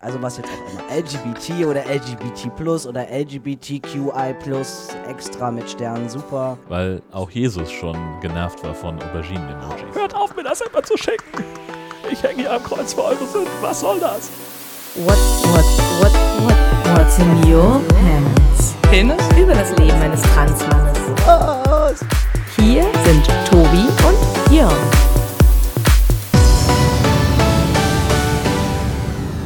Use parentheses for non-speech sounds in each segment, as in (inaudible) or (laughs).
Also was jetzt auch immer. LGBT oder LGBT plus oder LGBTQI plus extra mit Sternen, super. Weil auch Jesus schon genervt war von Auberginen-Emojis. Hört auf, mir das immer zu schicken. Ich hänge hier am Kreuz für eure Sünden. Was soll das? What, what, what, what, what's in your pants? Penis? Über das Leben eines Transmannes. Was? Hier sind Tobi und Jörn.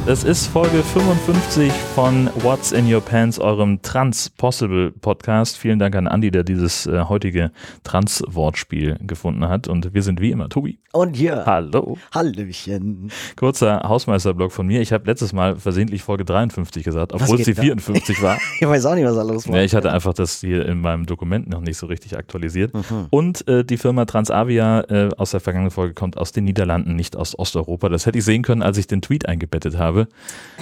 Das ist Folge 55 von What's in Your Pants, eurem Trans Possible Podcast. Vielen Dank an Andi, der dieses äh, heutige Trans-Wortspiel gefunden hat. Und wir sind wie immer Tobi. Und hier. Hallo. Hallöchen. Kurzer Hausmeisterblock von mir. Ich habe letztes Mal versehentlich Folge 53 gesagt, obwohl es die da? 54 war. (laughs) Ich weiß auch nicht, was da los war. Ja, ich hatte einfach das hier in meinem Dokument noch nicht so richtig aktualisiert. Mhm. Und äh, die Firma Transavia äh, aus der vergangenen Folge kommt aus den Niederlanden, nicht aus Osteuropa. Das hätte ich sehen können, als ich den Tweet eingebettet habe.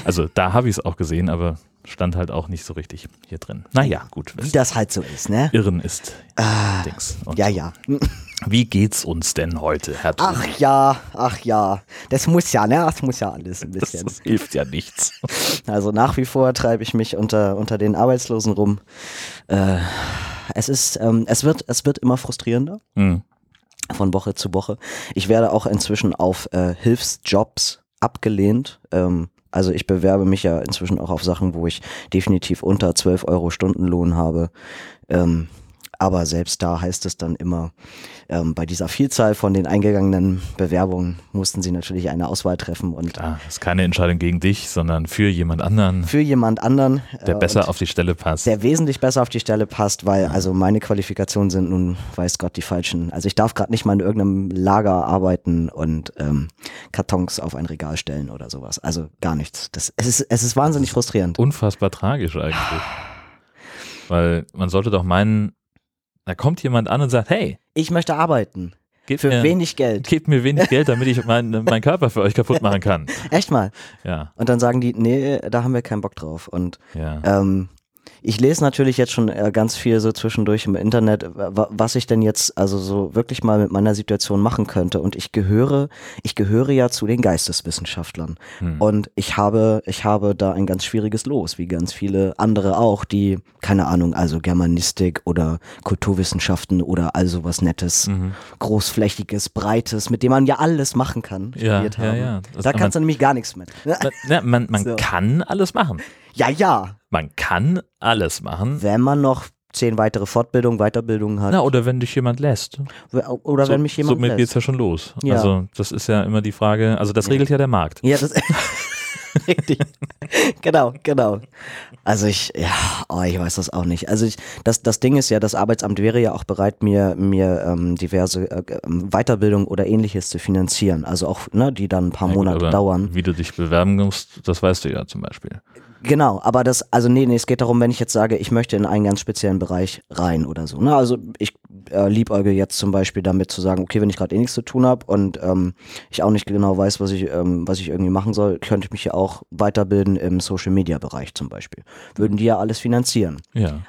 Also da habe ich es auch gesehen, aber stand halt auch nicht so richtig hier drin. Naja, gut. Wie das halt so ist, ne? Irren ist Ah, Dings. Und ja, ja. Wie geht's uns denn heute, Herr Thun? Ach ja, ach ja. Das muss ja, ne? Das muss ja alles ein das, bisschen. das hilft ja nichts. Also nach wie vor treibe ich mich unter, unter den Arbeitslosen rum. Äh, es ist, ähm, es wird, es wird immer frustrierender Hm. von Woche zu Woche. Ich werde auch inzwischen auf äh, Hilfsjobs abgelehnt. Ähm, also ich bewerbe mich ja inzwischen auch auf Sachen, wo ich definitiv unter 12 Euro Stundenlohn habe. Ähm, aber selbst da heißt es dann immer, ähm, bei dieser Vielzahl von den eingegangenen Bewerbungen mussten sie natürlich eine Auswahl treffen und Ah, ist keine Entscheidung gegen dich, sondern für jemand anderen, für jemand anderen, der äh, besser und auf die Stelle passt. der wesentlich besser auf die Stelle passt, weil also meine Qualifikationen sind nun, weiß Gott, die falschen. Also ich darf gerade nicht mal in irgendeinem Lager arbeiten und ähm, Kartons auf ein Regal stellen oder sowas. Also gar nichts. Das, es, ist, es ist wahnsinnig frustrierend. unfassbar tragisch eigentlich. Weil man sollte doch meinen, da kommt jemand an und sagt, hey, Ich möchte arbeiten. gebt Für mir, wenig Geld. gebt mir wenig Geld, damit ich meinen (laughs) meinen Körper für euch kaputt machen kann. Echt mal. Ja, Und dann sagen die, nee, da haben wir keinen Bock drauf. Und ja. Ähm, ich lese natürlich jetzt schon äh, ganz viel so zwischendurch im Internet, wa- was ich denn jetzt also so wirklich mal mit meiner Situation machen könnte. Und ich gehöre, ich gehöre ja zu den Geisteswissenschaftlern. Hm. Und ich habe, ich habe da ein ganz schwieriges Los, wie ganz viele andere auch, die, keine Ahnung, also Germanistik oder Kulturwissenschaften oder all sowas Nettes, Mhm. großflächiges, breites, mit dem man ja alles machen kann, Ja, studiert ja, haben. ja. Da kannst du nämlich gar nichts mit. Man, man, man (laughs) So. kann alles machen. Ja, ja, Man kann alles machen. wenn man noch zehn weitere Fortbildungen, Weiterbildungen hat. Na, oder wenn dich jemand lässt. Oder so, wenn mich jemand Somit lässt. geht's ja schon los. Ja. Also das ist ja immer die Frage, also das regelt ja der Markt. Ja, das (laughs) richtig. genau, genau. Also ich, ja, oh, ich weiß das auch nicht. Also ich, das, das Ding ist ja, das Arbeitsamt wäre ja auch bereit, mir, mir ähm, diverse äh, ähm, Weiterbildung oder ähnliches zu finanzieren. Also auch, ne, die dann ein paar Ja, gut, Monate aber dauern. Wie du dich bewerben musst, das weißt du ja zum Beispiel. Genau, aber das, also nee, nee, es geht darum, wenn ich jetzt sage, ich möchte in einen ganz speziellen Bereich rein oder so. Ne? Also ich äh, liebäuge jetzt zum Beispiel damit zu sagen, okay, wenn ich gerade eh nichts zu tun habe und ähm, ich auch nicht genau weiß, was ich, ähm, was ich irgendwie machen soll, könnte ich mich ja auch weiterbilden im Social Media Bereich zum Beispiel. Würden die ja alles finanzieren. Ja.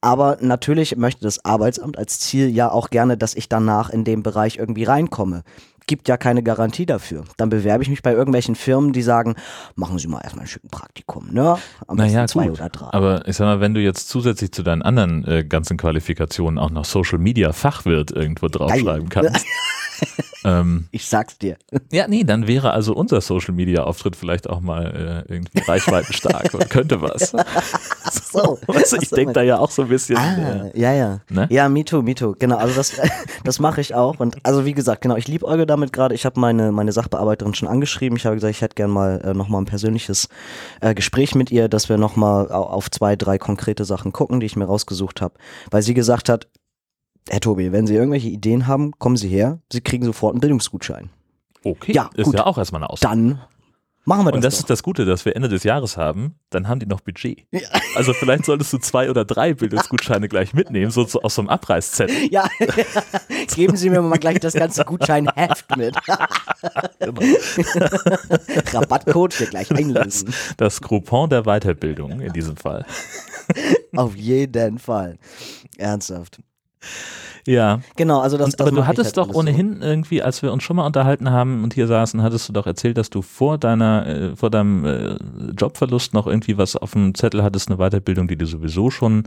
Aber natürlich möchte das Arbeitsamt als Ziel ja auch gerne, dass ich danach in dem Bereich irgendwie reinkomme. Gibt ja keine Garantie dafür. Dann bewerbe ich mich bei irgendwelchen Firmen, die sagen, machen Sie mal erstmal ein schönes Praktikum, ne? Am Naja, zwei gut. oder drei. Aber ich sag mal, wenn du jetzt zusätzlich zu deinen anderen äh, ganzen Qualifikationen auch noch Social Media Fachwirt irgendwo draufschreiben Geil. kannst. (laughs) ähm, Ich sag's dir. ja, nee, dann wäre also unser Social Media Auftritt vielleicht auch mal äh, irgendwie reichweitenstark (laughs) und könnte was. (laughs) (laughs) So. (laughs) Ach ich denke da ja auch so ein bisschen. Ah, ja, ja. Ne? Ja, me too, me too. Genau, also das, (laughs) das mache ich auch. Und also wie gesagt, genau, ich liebäuge damit gerade. Ich habe meine, meine Sachbearbeiterin schon angeschrieben. Ich habe gesagt, ich hätte gern mal äh, nochmal ein persönliches äh, Gespräch mit ihr, dass wir nochmal auf zwei, drei konkrete Sachen gucken, die ich mir rausgesucht habe. Weil sie gesagt hat, Herr Tobi, wenn Sie irgendwelche Ideen haben, kommen Sie her. Sie kriegen sofort einen Bildungsgutschein. okay, Ja, ist gut. ja auch erstmal eine Aussage. Dann machen wir das. Und das doch. ist das Gute, dass wir Ende des Jahres haben, dann haben die noch Budget. (laughs) Also vielleicht solltest du zwei oder drei Bildungsgutscheine gleich mitnehmen, so, aus so einem Abreißzettel. Ja, (laughs) geben Sie mir mal gleich das ganze Gutscheinheft mit. (laughs) Rabattcode wir gleich einlösen. Das Groupon der Weiterbildung in diesem Fall. Auf jeden Fall. Ernsthaft. Ja. Genau, also das, Und, das aber du hattest halt doch alles so. ohnehin irgendwie, als wir uns schon mal unterhalten haben und hier saßen, hattest du doch erzählt, dass du vor deiner, äh, vor deinem äh, Jobverlust noch irgendwie was auf dem Zettel hattest, eine Weiterbildung, die du sowieso schon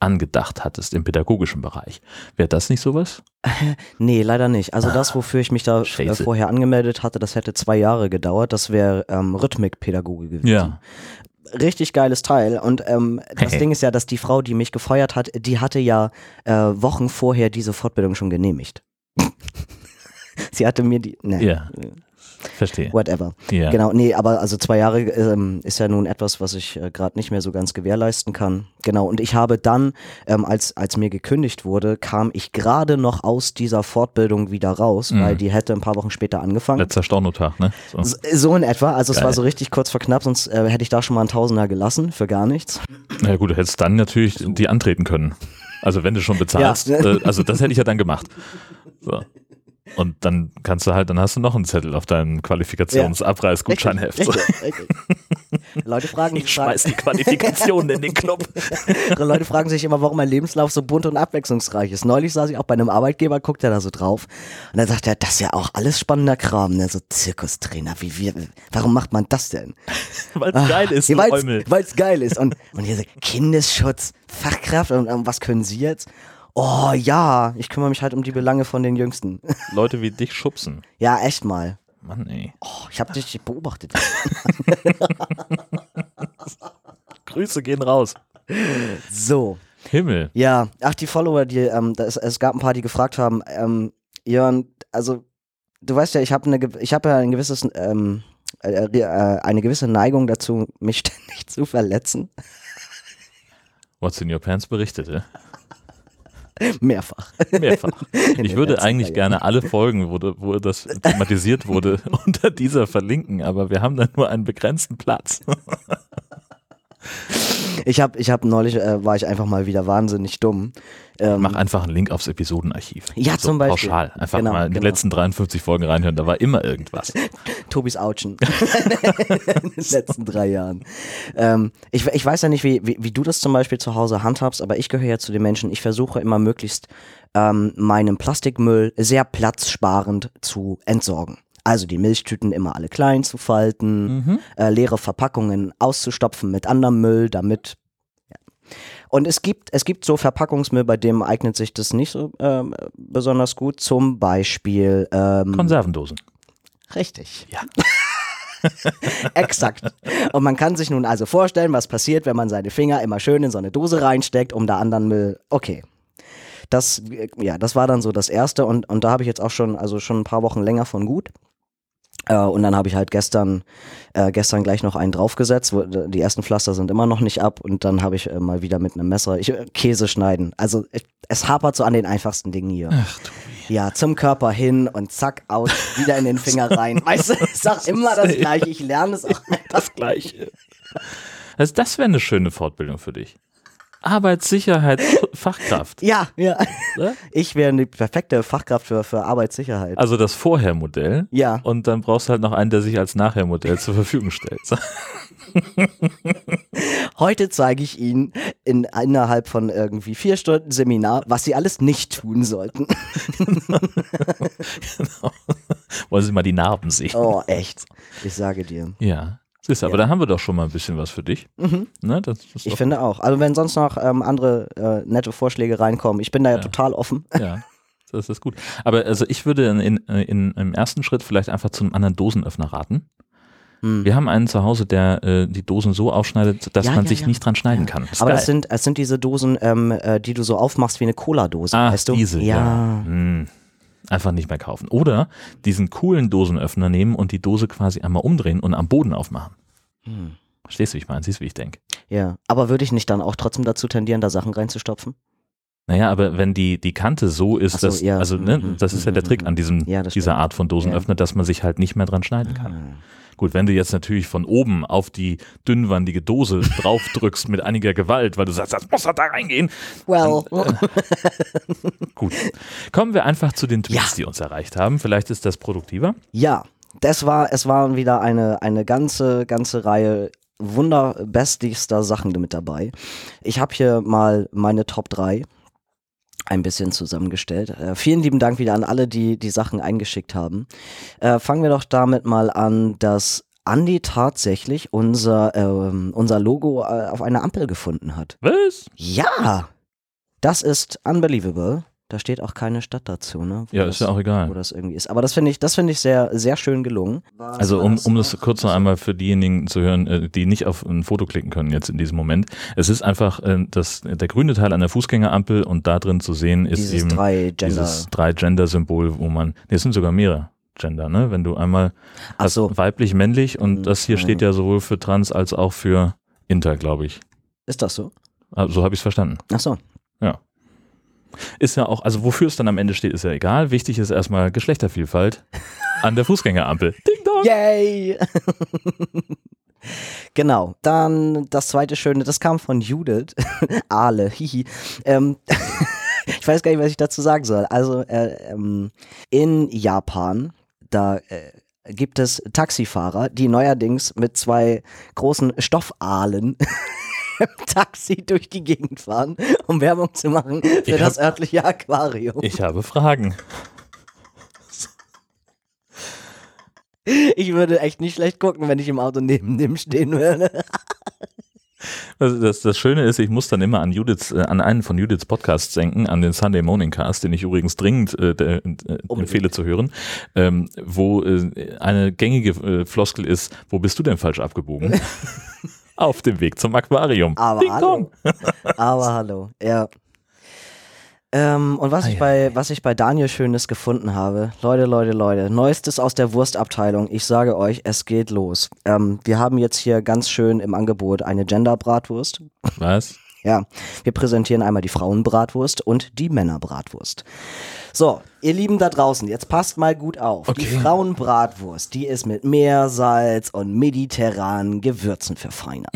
angedacht hattest im pädagogischen Bereich. Wäre das nicht sowas? (laughs) Nee, leider nicht. Also das, wofür ich mich da äh, Scheiße. vorher angemeldet hatte, das hätte zwei Jahre gedauert. Das wäre ähm, Rhythmikpädagoge gewesen. Ja. Richtig geiles Teil. Und ähm, das Ding ist ja, dass die Frau, die mich gefeuert hat, die hatte ja äh, Wochen vorher diese Fortbildung schon genehmigt. (laughs) Sie hatte mir die, ne, Ja. Verstehe. whatever. Ja. Genau, nee, aber also zwei Jahre ähm, ist ja nun etwas, was ich äh, gerade nicht mehr so ganz gewährleisten kann. Genau, und ich habe dann, ähm, als, als mir gekündigt wurde, kam ich gerade noch aus dieser Fortbildung wieder raus, Mhm. weil die hätte ein paar Wochen später angefangen. Letzter Stornotag, ne? So. So, so in etwa, also es Geil. war so richtig kurz vor knapp, sonst äh, hätte ich da schon mal einen Tausender gelassen für gar nichts. Na gut, du hättest dann natürlich die antreten können. Also wenn du schon (laughs) bezahlst, Ja. äh, also das hätte ich ja dann gemacht. So. Und dann kannst du halt, dann hast du noch einen Zettel auf deinem Qualifikationsabreißgutscheinheft. Richtig. Leute (laughs) fragen, Ich schmeiß die Qualifikationen in den Club. (laughs) Leute fragen sich immer, warum mein Lebenslauf so bunt und abwechslungsreich ist. Neulich saß ich auch bei einem Arbeitgeber, guckt er da so drauf und dann sagt er, das ist ja auch alles spannender Kram, ne? so Zirkustrainer, wie wir, warum macht man das denn? (laughs) Weil es geil ist, Ja, Eumel. weil's geil ist und, und hier so Kindesschutz, Fachkraft und, und was können Sie jetzt? Oh ja, ich kümmere mich halt um die Belange von den Jüngsten. (laughs) Leute wie dich schubsen. Ja, echt mal. Mann, ey. Oh, ich habe dich beobachtet. (laughs) Grüße gehen raus. So. Himmel. Ja, ach, die Follower, die, ähm, das, es gab ein paar, die gefragt haben, ähm, Jörn, also du weißt ja, ich habe eine, ge- ich habe ja ein gewisses, ähm, äh, äh, eine gewisse Neigung dazu, mich (laughs) ständig zu verletzen. What's in your pants berichtete. (laughs) Mehrfach. Mehrfach. Ich würde eigentlich gerne alle Folgen, wo, wo das thematisiert wurde, (laughs) unter dieser verlinken, aber wir haben da nur einen begrenzten Platz. (laughs) Ich habe, ich habe neulich, äh, war ich einfach mal wieder wahnsinnig dumm. Ähm, Mach einfach einen Link aufs Episodenarchiv. Ja, zum Beispiel. Pauschal. Einfach Genau, mal in die genau. letzten 53 Folgen reinhören, da war immer irgendwas. (laughs) Tobis Autschen. (laughs) in den letzten drei Jahren. Ähm, ich, ich weiß ja nicht, wie, wie, wie du das zum Beispiel zu Hause handhabst, aber ich gehöre ja zu den Menschen, ich versuche immer möglichst ähm, meinen Plastikmüll sehr platzsparend zu entsorgen. Also die Milchtüten immer alle klein zu falten, äh, leere Verpackungen auszustopfen mit anderem Müll, damit und es gibt, es gibt so Verpackungsmüll, bei dem eignet sich das nicht so ähm, besonders gut. Zum Beispiel ähm, Konservendosen. Richtig. Ja. (laughs) Exakt. Und man kann sich nun also vorstellen, was passiert, wenn man seine Finger immer schön in so eine Dose reinsteckt, um da anderen Müll. Okay. Das, äh, ja, das war dann so das erste und, und da habe ich jetzt auch schon, also schon ein paar Wochen länger von gut. Äh, und dann habe ich halt gestern, äh, gestern gleich noch einen draufgesetzt. Wo, die ersten Pflaster sind immer noch nicht ab und dann habe ich äh, mal wieder mit einem Messer ich, äh, Käse schneiden. Also ich, es hapert so an den einfachsten Dingen hier. Ach du. Ja, zum Körper hin und zack, aus, wieder in den Finger (laughs) rein. Weißt du, ich sag immer das Gleiche, ich lerne es auch. Das Gleiche. Also das wäre eine schöne Fortbildung für dich. Arbeitssicherheitsfachkraft. Ja, ja. Ne? Ich wäre eine perfekte Fachkraft für, für Arbeitssicherheit. Also das Vorhermodell. Ja. Und dann brauchst du halt noch einen, der sich als Nachhermodell zur Verfügung stellt. (laughs) Heute zeige ich Ihnen in, innerhalb von irgendwie vier Stunden Seminar, was Sie alles nicht tun sollten. (laughs) Wollen Sie mal die Narben sehen? Oh, echt. Ich sage dir. Ja. Du, aber da haben wir doch schon mal ein bisschen was für dich. Ne, das ist Ich finde auch. Also wenn sonst noch ähm, andere äh, nette Vorschläge reinkommen, ich bin da ja, Ja. total offen. ja, das ist gut. Aber also ich würde in, in, in, im ersten Schritt vielleicht einfach zu einem anderen Dosenöffner raten. Hm. Wir haben einen zu Hause, der äh, die Dosen so aufschneidet, dass Ja, man ja, sich ja. nicht dran schneiden Ja. kann. Ist Aber es sind, es sind diese Dosen, ähm, äh, die du so aufmachst wie eine Cola-Dose, weißt du? diese, ja. Hm. Einfach nicht mehr kaufen. Oder diesen coolen Dosenöffner nehmen und die Dose quasi einmal umdrehen und am Boden aufmachen. Hm. Verstehst du, wie ich meine? Siehst du, wie ich denke? Ja, aber würde ich nicht dann auch trotzdem dazu tendieren, da Sachen reinzustopfen? Naja, aber wenn die, die Kante so ist, so, dass, ja. also, ne, Mhm, das ist ja der mhm, Trick an diesem, Ja, dieser. Art von Dosenöffner, dass man sich halt nicht mehr dran schneiden kann. Gut, wenn du jetzt natürlich von oben auf die dünnwandige Dose draufdrückst (laughs) mit einiger Gewalt, weil du sagst, das muss doch da reingehen. Well, (laughs) Gut. Kommen wir einfach zu den Tweets, Ja. die uns erreicht haben. Vielleicht ist das produktiver. ja, das war, es waren wieder eine, eine ganze, ganze Reihe wunderbestigster Sachen mit dabei. Ich habe hier mal meine Top 3. ein bisschen zusammengestellt. Äh, vielen lieben Dank wieder an alle, die die Sachen eingeschickt haben. Äh, fangen wir doch damit mal an, dass Andi tatsächlich unser, ähm, unser Logo äh, auf einer Ampel gefunden hat. Was? Ja, das ist unbelievable. Da steht auch keine Stadt dazu, ne? Wo Ja, das, ist ja auch Wo egal. das irgendwie ist. Aber das finde ich, das finde ich sehr, sehr schön gelungen. Also um, um das kurz noch einmal für diejenigen zu hören, äh, die nicht auf ein Foto klicken können jetzt in diesem Moment. Es ist einfach äh, das, der grüne Teil an der Fußgängerampel und da drin zu sehen ist Dieses eben drei Gender. dieses drei Gender-Symbol, wo man, nee, es sind sogar mehrere Gender, ne? Wenn du einmal Ach hast so. weiblich, männlich und Mhm. das hier steht ja sowohl für trans als auch für inter, glaube ich. Ist das so? Also, so habe ich es verstanden. Ach so. Ist ja auch, also wofür es dann am Ende steht, ist ja egal. Wichtig ist erstmal Geschlechtervielfalt an der Fußgängerampel. (laughs) Ding dong! Yay! (laughs) genau. Dann das zweite Schöne, das kam von Judith. (laughs) Aale, hihi. Ähm, ich weiß gar nicht, was ich dazu sagen soll. Also äh, ähm, in Japan, da äh, gibt es Taxifahrer, die neuerdings mit zwei großen Stoffaalen im Taxi durch die Gegend fahren, um Werbung zu machen für Ich hab- das örtliche Aquarium. Ich habe Fragen. Ich würde echt nicht schlecht gucken, wenn ich im Auto neben dem stehen würde. Also das, das Schöne ist, ich muss dann immer an Judiths, äh, an einen von Judiths Podcasts denken, an den Sunday Morning Cast, den ich übrigens dringend äh, der, äh, empfehle zu hören, ähm, wo äh, eine gängige äh, Floskel ist, wo bist du denn falsch abgebogen? (laughs) Auf dem Weg zum Aquarium. Aber Ding hallo. (laughs) Aber hallo, ja. Ähm, und was ich, Ei, bei, was ich bei Daniel Schönes gefunden habe, Leute, Leute, Leute, Neuestes aus der Wurstabteilung. Ich sage euch, es geht los. Ähm, wir haben jetzt hier ganz schön im Angebot eine Gender-Bratwurst. Was? Ja, wir präsentieren einmal die Frauenbratwurst und die Männerbratwurst. So, ihr Lieben da draußen, jetzt passt mal gut auf. Die Okay. Frauenbratwurst, die ist mit Meersalz und mediterranen Gewürzen verfeinert.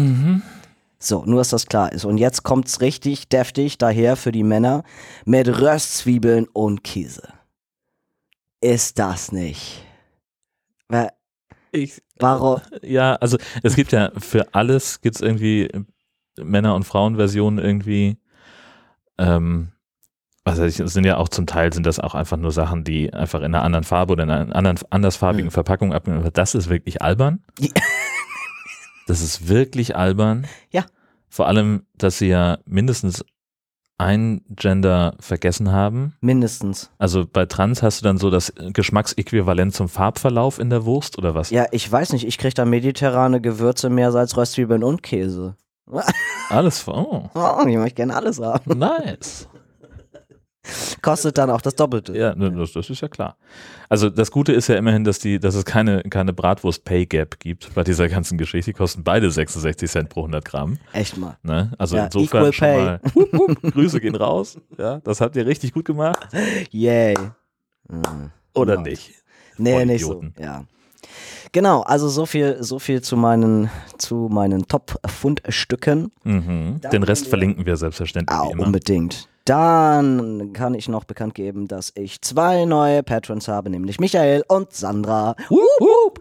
So, nur dass das klar ist. Und jetzt kommt's richtig deftig daher für die Männer mit Röstzwiebeln und Käse. Ist das nicht? Ich, Warum? ja, also es gibt ja für alles gibt's irgendwie Männer- und Frauenversionen irgendwie. Ähm, ich, es sind ja auch zum Teil sind das auch einfach nur Sachen, die einfach in einer anderen Farbe oder in einer anderen andersfarbigen Mhm. Verpackung ab. Das ist wirklich albern. Ja. (laughs) Das ist wirklich albern. Ja. Vor allem, dass sie ja mindestens ein Gender vergessen haben. Mindestens. Also bei Trans hast du dann so das Geschmacksäquivalent zum Farbverlauf in der Wurst oder was? Ja, ich weiß nicht, ich krieg da mediterrane Gewürze, Meersalz, Röstzwiebeln und Käse. (laughs) Alles, oh, Oh, ich möchte gerne alles haben. nice. Kostet dann auch das Doppelte. Ja, ne, das, das ist ja klar. Also das Gute ist ja immerhin, dass die, dass es keine, keine Bratwurst-Pay-Gap gibt bei dieser ganzen Geschichte. Die kosten beide 66 Cent pro 100 Gramm. Echt mal. Ne? Also Ja, insofern schon pay. mal hup, hup, Grüße gehen raus. Ja, das habt ihr richtig gut gemacht. Yay. Mhm. Oder Ja. nicht? Nee, Voll nicht so. Idioten. Ja. Genau, also so viel, so viel zu meinen, zu meinen Top-Fundstücken. Mhm. Den Rest wir- verlinken wir selbstverständlich Ah, unbedingt. Dann kann ich noch bekannt geben, dass ich zwei neue Patrons habe, nämlich Michael und Sandra. Wup, wup.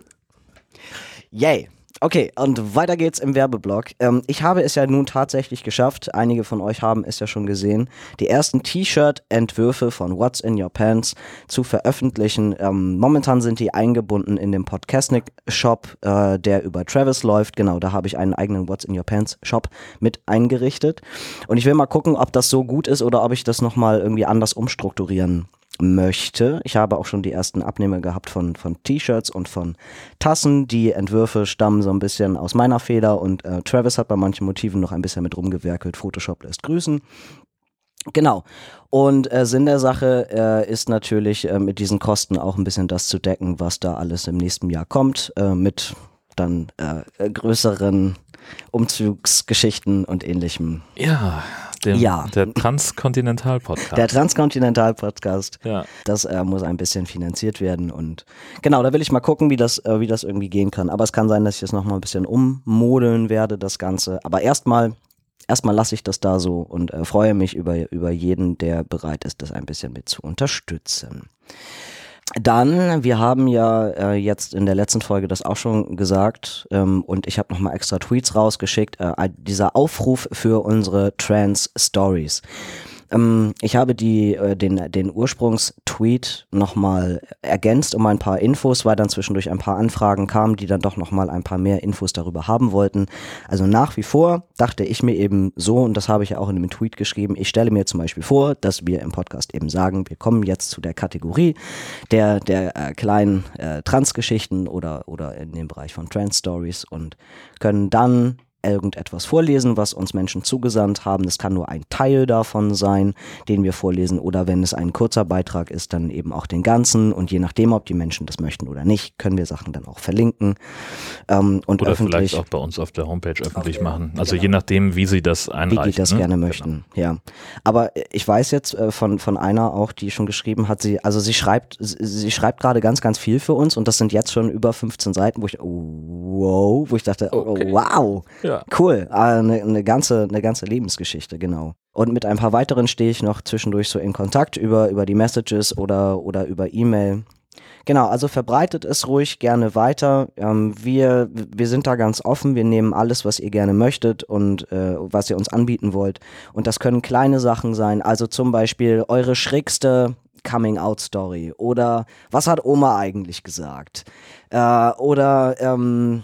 Yay. Okay, und weiter geht's im Werbeblock. Ähm, ich habe es ja nun tatsächlich geschafft, einige von euch haben es ja schon gesehen, die ersten T-Shirt-Entwürfe von What's in Your Pants zu veröffentlichen. Ähm, momentan sind die eingebunden in dem Podcastnik-Shop, äh, der über Travis läuft. Genau, da habe ich einen eigenen What's in Your Pants-Shop mit eingerichtet. Und ich will mal gucken, ob das so gut ist oder ob ich das nochmal irgendwie anders umstrukturieren möchte. Ich habe auch schon die ersten Abnehmer gehabt von, von T-Shirts und von Tassen. Die Entwürfe stammen so ein bisschen aus meiner Feder und äh, Travis hat bei manchen Motiven noch ein bisschen mit rumgewerkelt. Photoshop lässt grüßen. Genau. Und äh, Sinn der Sache äh, ist natürlich äh, mit diesen Kosten auch ein bisschen das zu decken, was da alles im nächsten Jahr kommt, äh, mit dann äh, größeren Umzugsgeschichten und ähnlichem. Ja, dem, Ja. der Transkontinental-Podcast. Der Transkontinental-Podcast. ja. Das äh, muss ein bisschen finanziert werden und genau, da will ich mal gucken, wie das, äh, wie das irgendwie gehen kann. Aber es kann sein, dass ich es nochmal ein bisschen ummodeln werde, das Ganze. Aber erstmal, erstmal lasse ich das da so und äh, freue mich über, über jeden, der bereit ist, das ein bisschen mit zu unterstützen. Dann, wir haben ja äh, jetzt in der letzten Folge das auch schon gesagt ähm, und ich habe nochmal extra Tweets rausgeschickt, äh, dieser Aufruf für unsere Trans Stories. Ähm, ich habe die, äh, den, den Ursprungstweet nochmal ergänzt um ein paar Infos, weil dann zwischendurch ein paar Anfragen kamen, die dann doch nochmal ein paar mehr Infos darüber haben wollten. Also nach wie vor dachte ich mir eben so, und das habe ich ja auch in dem Tweet geschrieben, ich stelle mir zum Beispiel vor, dass wir im Podcast eben sagen, wir kommen jetzt zu der Kategorie der, der äh, kleinen äh, Transgeschichten oder, oder in dem Bereich von Trans Stories und können dann irgendetwas vorlesen, was uns Menschen zugesandt haben. Das kann nur ein Teil davon sein, den wir vorlesen oder wenn es ein kurzer Beitrag ist, dann eben auch den ganzen und je nachdem, ob die Menschen das möchten oder nicht, können wir Sachen dann auch verlinken ähm, und Oder öffentlich vielleicht auch bei uns auf der Homepage öffentlich der- machen. Also genau. je nachdem, wie sie das wie einreichen. die das ne? gerne Genau. möchten. Ja, aber ich weiß jetzt äh, von von einer auch, die schon geschrieben hat, sie also sie schreibt sie, sie schreibt gerade ganz ganz viel für uns und das sind jetzt schon über 15 Seiten, wo ich wow, wo ich dachte, oh, Okay. wow, Ja. Cool, eine, eine ganze eine ganze Lebensgeschichte genau. Und mit ein paar weiteren stehe ich noch zwischendurch so in Kontakt über über die Messages oder oder über E-Mail. Genau, also verbreitet es ruhig gerne weiter. Ähm, wir, wir sind da ganz offen. Wir nehmen alles, was ihr gerne möchtet und äh, was ihr uns anbieten wollt. Und das können kleine Sachen sein. Also zum Beispiel eure schrägste Coming-out-Story oder was hat Oma eigentlich gesagt? Äh, oder ähm,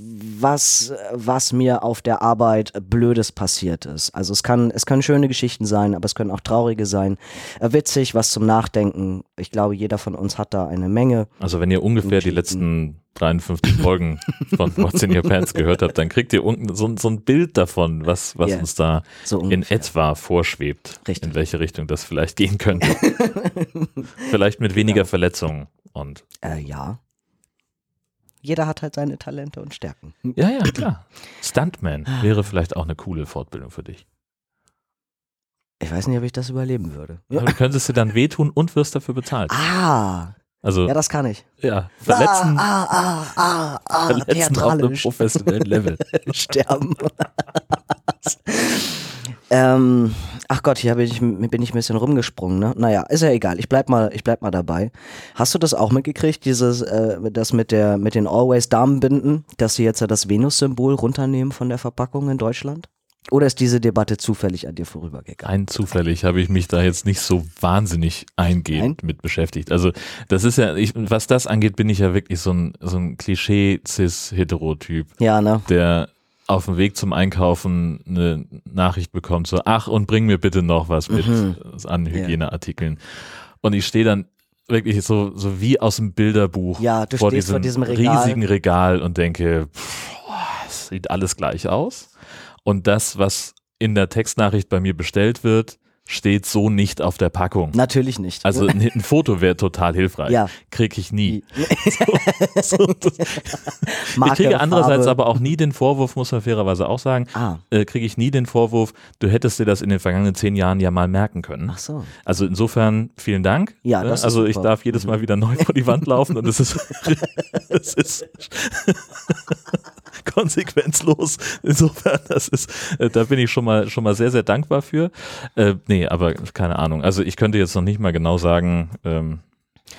was, was mir auf der Arbeit Blödes passiert ist. Also es kann, es können schöne Geschichten sein, aber es können auch traurige sein. Äh, witzig, was zum Nachdenken. Ich glaube, jeder von uns hat da eine Menge. Also wenn ihr ungefähr die letzten 53 Folgen von What's in Your Pants gehört habt, dann kriegt ihr unten so, so ein Bild davon, was, was Ja, uns da So in etwa vorschwebt, Richtig. in welche Richtung das vielleicht gehen könnte. (laughs) vielleicht mit weniger Verletzungen und Äh, ja. Jeder hat halt seine Talente und Stärken. ja, ja, klar. Stuntman wäre vielleicht auch eine coole Fortbildung für dich. Ich weiß nicht, ob ich das überleben würde. Aber du könntest dir dann wehtun und wirst dafür bezahlt. Ah, Also ja, das kann ich. ja, verletzen, Ah, ah, ah, ah, verletzen auf einem professionellen Level. (laughs) sterben. (laughs) (laughs) ähm, ach Gott, hier bin ich, bin ich ein bisschen rumgesprungen, ne? Naja, ist ja egal. Ich bleib mal, ich bleib mal dabei. Hast du das auch mitgekriegt, dieses, äh, das mit der, mit den Always Damenbinden, dass sie jetzt ja das Venus-Symbol runternehmen von der Verpackung in Deutschland? Oder ist diese Debatte zufällig an dir vorübergegangen? Rein zufällig habe ich mich da jetzt nicht so wahnsinnig eingehend mit beschäftigt. Also das ist ja, ich, was das angeht, bin ich ja wirklich so ein, so ein Klischee-Cis-Heterotyp, Ja, ne? der auf dem Weg zum Einkaufen eine Nachricht bekommt, so, ach und bring mir bitte noch was mit Mhm. an Hygieneartikeln. Und ich stehe dann wirklich so, so wie aus dem Bilderbuch Ja, vor, diesem vor diesem Regal. riesigen Regal und denke, pff, es sieht alles gleich aus. Und das, was in der Textnachricht bei mir bestellt wird, steht so nicht auf der Packung. Natürlich nicht. Also ein, ein Foto wäre total hilfreich. Ja. Krieg ich nie. (laughs) So, das, (laughs) ich kriege andererseits Farbe. aber auch nie den Vorwurf, muss man fairerweise auch sagen, Ah, äh, kriege ich nie den Vorwurf, du hättest dir das in den vergangenen zehn Jahren ja mal merken können. ach so. Also insofern vielen Dank. Ja, Ne? das ist also ich darf jedes Mal wieder neu vor die Wand laufen und es ist, (laughs) es ist (laughs) konsequenzlos. Insofern, das ist, äh, da bin ich schon mal schon mal sehr sehr dankbar für. Äh, nee, aber keine Ahnung. Also ich könnte jetzt noch nicht mal genau sagen. Ähm,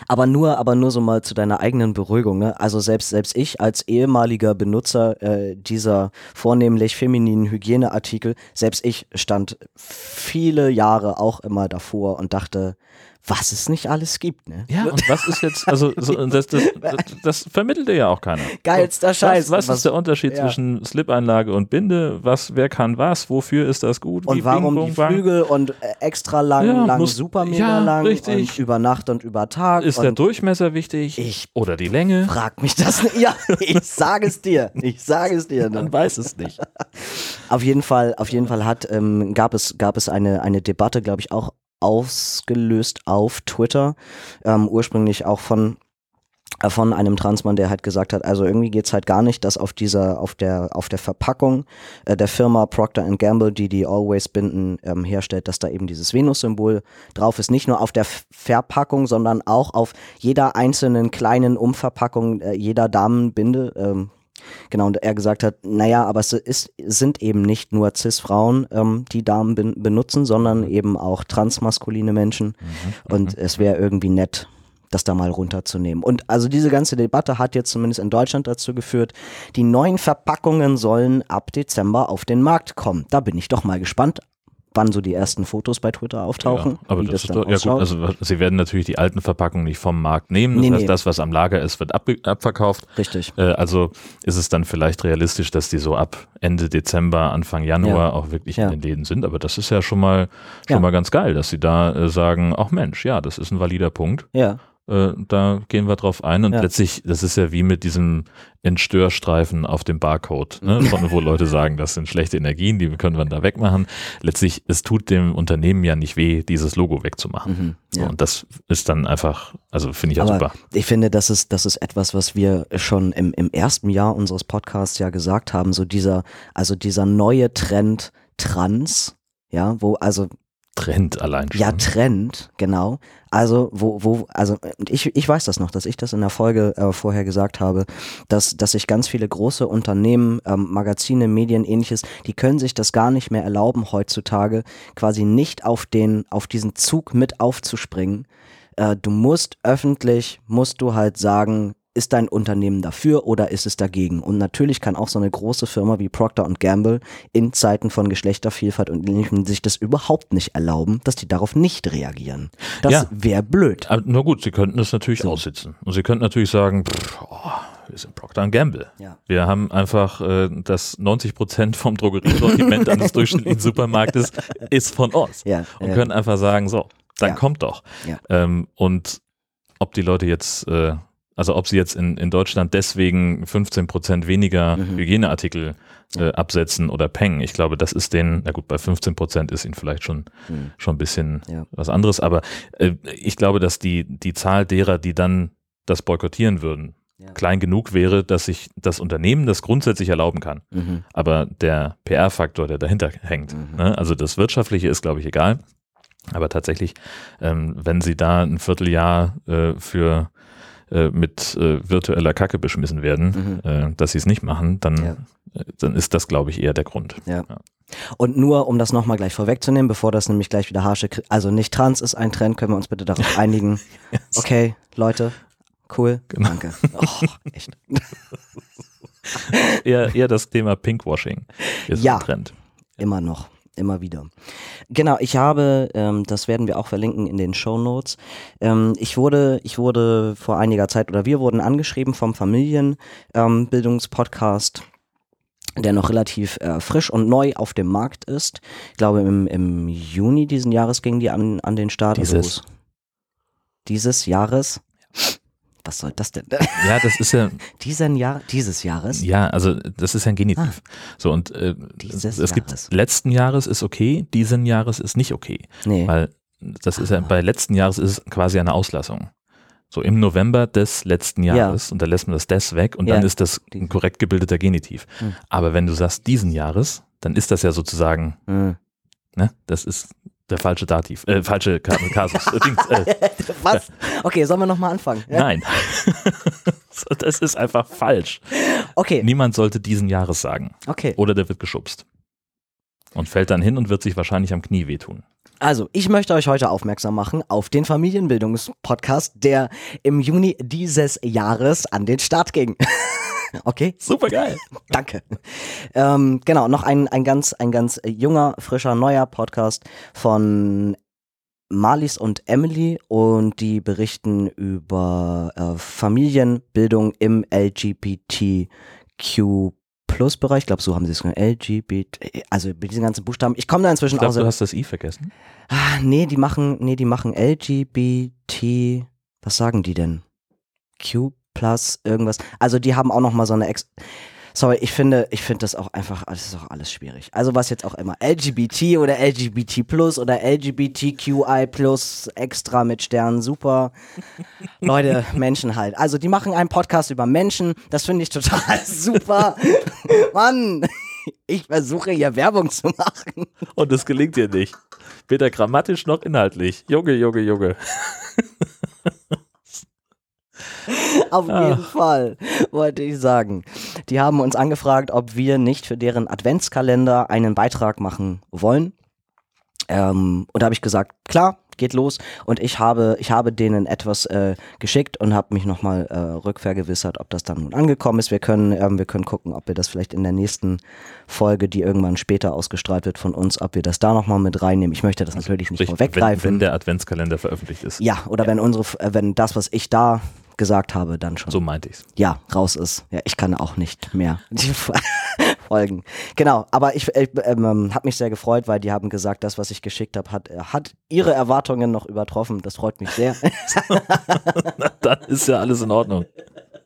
Aber nur, aber nur so mal zu deiner eigenen Beruhigung. Ne? Also selbst selbst ich als ehemaliger Benutzer äh, dieser vornehmlich femininen Hygieneartikel, selbst ich stand viele Jahre auch immer davor und dachte, was es nicht alles gibt. Ne? ja, und was ist jetzt, also so, (laughs) das, das, das, das vermittelt dir ja auch keiner. Geilster Scheiß. Was, was, ist der Unterschied ja. zwischen Slip-Einlage und Binde? Was, wer kann was? Wofür ist das gut? und Wie warum Bing, die Bang? Flügel und äh, extra lang, Ja, lang, muss- super mega ja, lang richtig. und über Nacht und über Tag. Ist der Durchmesser wichtig? Ich- Oder die Länge? Frag mich das nicht. (laughs) Ja, ich sage es dir. Ich sage es dir. Ne? Man weiß es nicht. (laughs) Auf jeden Fall, auf jeden Fall hat, ähm, gab es, gab es eine, eine Debatte, glaube ich, auch ausgelöst auf Twitter, ähm, ursprünglich auch von äh, von einem Transmann, der halt gesagt hat, also irgendwie geht's halt gar nicht, dass auf dieser, auf der, auf der Verpackung äh, der Firma Procter Gamble, die die Always Binden ähm, herstellt, dass da eben dieses Venus-Symbol drauf ist. Nicht nur auf der Verpackung, sondern auch auf jeder einzelnen kleinen Umverpackung äh, jeder Damenbinde. Ähm, Genau, und er gesagt hat, naja, aber es ist, sind eben nicht nur Cis-Frauen, ähm, die Damen ben benutzen, sondern eben auch transmaskuline Menschen. Und es wäre irgendwie nett, das da mal runterzunehmen. Und also diese ganze Debatte hat jetzt zumindest in Deutschland dazu geführt, die neuen Verpackungen sollen ab Dezember auf den Markt kommen. Da bin ich doch mal gespannt, wann so die ersten Fotos bei Twitter auftauchen. Ja, aber das, ist dann doch, ja gut, also sie werden natürlich die alten Verpackungen nicht vom Markt nehmen. Das Nee, heißt, nee. das, was am Lager ist, wird abge- abverkauft. Richtig. Äh, also ist es dann vielleicht realistisch, dass die so ab Ende Dezember, Anfang Januar Ja. auch wirklich Ja. in den Läden sind. Aber das ist ja schon mal schon mal ganz geil, dass sie da äh, sagen, ach Mensch, ja, das ist ein valider Punkt. Ja, Äh, da gehen wir drauf ein und Ja. letztlich, das ist ja wie mit diesem Entstörstreifen auf dem Barcode, ne, (laughs) von, wo Leute sagen, das sind schlechte Energien, die können wir da wegmachen. Letztlich, es tut dem Unternehmen ja nicht weh, dieses Logo wegzumachen. mhm. So, ja. und das ist dann einfach, also finde ich ja super. ich finde, das ist, das ist etwas, was wir schon im, im ersten Jahr unseres Podcasts ja gesagt haben, so dieser, also dieser neue Trend Trans, ja, wo, also Trend allein schon. Ja, Trend, genau. Also, wo, wo, also ich, ich weiß das noch, dass ich das in der Folge äh, vorher gesagt habe, dass, dass sich ganz viele große Unternehmen, ähm, Magazine, Medien, ähnliches, die können sich das gar nicht mehr erlauben, heutzutage quasi nicht auf den, auf diesen Zug mit aufzuspringen. Äh, du musst öffentlich, musst du halt sagen, ist dein Unternehmen dafür oder ist es dagegen? Und natürlich kann auch so eine große Firma wie Procter Gamble in Zeiten von Geschlechtervielfalt und ähnlichem sich das überhaupt nicht erlauben, dass die darauf nicht reagieren. Das Ja. wäre blöd. Aber nur gut, sie könnten es natürlich So. aussitzen. Und sie könnten natürlich sagen, pff, oh, wir sind Procter Gamble. Ja. Wir haben einfach äh, das 90 Prozent vom Drogeriesortiment (laughs) eines durchschnittlichen Supermarktes ist von uns. Ja, Und können einfach sagen, so, dann kommt doch. Ähm, und ob die Leute jetzt, äh, also ob sie jetzt in, in Deutschland deswegen 15 Prozent weniger Mhm. Hygieneartikel äh, absetzen oder pengen, ich glaube, das ist denen, na gut, bei 15 Prozent ist ihnen vielleicht schon, Mhm. schon ein bisschen Ja. was anderes, aber äh, ich glaube, dass die, die Zahl derer, die dann das boykottieren würden, Ja. klein genug wäre, dass sich das Unternehmen das grundsätzlich erlauben kann. Mhm. Aber der PR-Faktor, der dahinter hängt, Mhm. ne? also das Wirtschaftliche ist, glaube ich, egal. Aber tatsächlich, ähm, wenn sie da ein Vierteljahr äh, für äh, mit äh, virtueller Kacke beschmissen werden, Mhm. äh, dass sie es nicht machen, dann, Ja. äh, dann ist das, glaube ich, eher der Grund. Und nur, um das nochmal gleich vorwegzunehmen, bevor das nämlich gleich wieder harsche, also nicht trans ist ein Trend, können wir uns bitte darauf (laughs) einigen. Okay, Leute, cool, Genau. danke. Oh, echt. (laughs) Eher, eher das Thema Pinkwashing ist Ja. ein Trend. Immer noch, immer wieder. Genau, ich habe, ähm, das werden wir auch verlinken in den Show Notes. Ähm, ich wurde, ich wurde vor einiger Zeit oder wir wurden angeschrieben vom Familienbildungspodcast. der noch relativ äh, frisch und neu auf dem Markt ist. Ich glaube, im, im Juni diesen Jahres ging die an, an den Start. Also Dieses. es- dieses Jahres? Was soll das denn? Ja, das ist ja, (laughs) Diesen Jahr, dieses Jahres? ja, also das ist ja ein Genitiv. So und äh, Ah. Dieses es, es gibt Jahres. letzten Jahres ist okay, diesen Jahres ist nicht okay, Nee. weil das ist ja bei letzten Jahres ist es quasi eine Auslassung. So im November des letzten Ja. Jahres und da lässt man das des weg und dann Ja. ist das ein korrekt gebildeter Genitiv. Hm. Aber wenn du sagst diesen Jahres, dann ist das ja sozusagen, Hm. ne, das ist der falsche Dativ, äh, falsche Ka- (laughs) Kasus. äh, äh, (laughs) Was? Okay, sollen wir nochmal anfangen? Ja? nein. (laughs) Das ist einfach falsch. Okay, Niemand sollte diesen Jahres sagen. okay. Oder der wird geschubst. Und fällt dann hin und wird sich wahrscheinlich am Knie wehtun. Also, ich möchte euch heute aufmerksam machen auf den Familienbildungspodcast, der im Juni dieses Jahres an den Start ging. Okay? Super geil. (laughs) Danke. Ähm, genau, noch ein, ein ganz, ein ganz junger, frischer, neuer Podcast von Marlies und Emily und die berichten über äh, Familienbildung im LGBTQ Plus Bereich. Ich glaube, so haben sie es genannt. LGBT, also mit diesen ganzen Buchstaben. Ich komme da inzwischen Ich glaube, aus. du hast das I vergessen. Ah, nee, die machen, nee, die machen LGBT, was sagen die denn? Q plus irgendwas. Also die haben auch noch mal so eine Ex Sorry, ich finde, ich finde das auch einfach, das ist auch alles schwierig. Also was jetzt auch immer, LGBT oder LGBT plus oder LGBTQI plus extra mit Sternen, super. Leute, (laughs) Menschen halt. Also die machen einen Podcast über Menschen, das finde ich total (laughs) super. Mann, ich versuche hier Werbung zu machen. Und es gelingt dir nicht. Weder grammatisch noch inhaltlich. Junge, Junge, Junge. (laughs) (laughs) Auf Ah. jeden Fall, wollte ich sagen. Die haben uns angefragt, ob wir nicht für deren Adventskalender einen Beitrag machen wollen. Ähm, und da habe ich gesagt, klar, geht los und ich habe, ich habe denen etwas äh, geschickt und habe mich nochmal äh, rückvergewissert, ob das dann nun angekommen ist. Wir können, ähm, wir können gucken, ob wir das vielleicht in der nächsten Folge, die irgendwann später ausgestrahlt wird von uns, ob wir das da nochmal mit reinnehmen. Ich möchte das natürlich nicht Sprich, wenn, vorweggreifen. wenn der Adventskalender veröffentlicht ist. ja, oder wenn unsere, äh, wenn das, was ich da gesagt habe, dann schon So meinte ich's. ja, raus ist. Ja, ich kann auch nicht mehr (laughs) die folgen. Genau, aber ich, ich ähm, habe mich sehr gefreut, weil die haben gesagt, das, was ich geschickt habe, hat, hat ihre Erwartungen noch übertroffen. Das freut mich sehr. (laughs) Dann ist ja alles in Ordnung.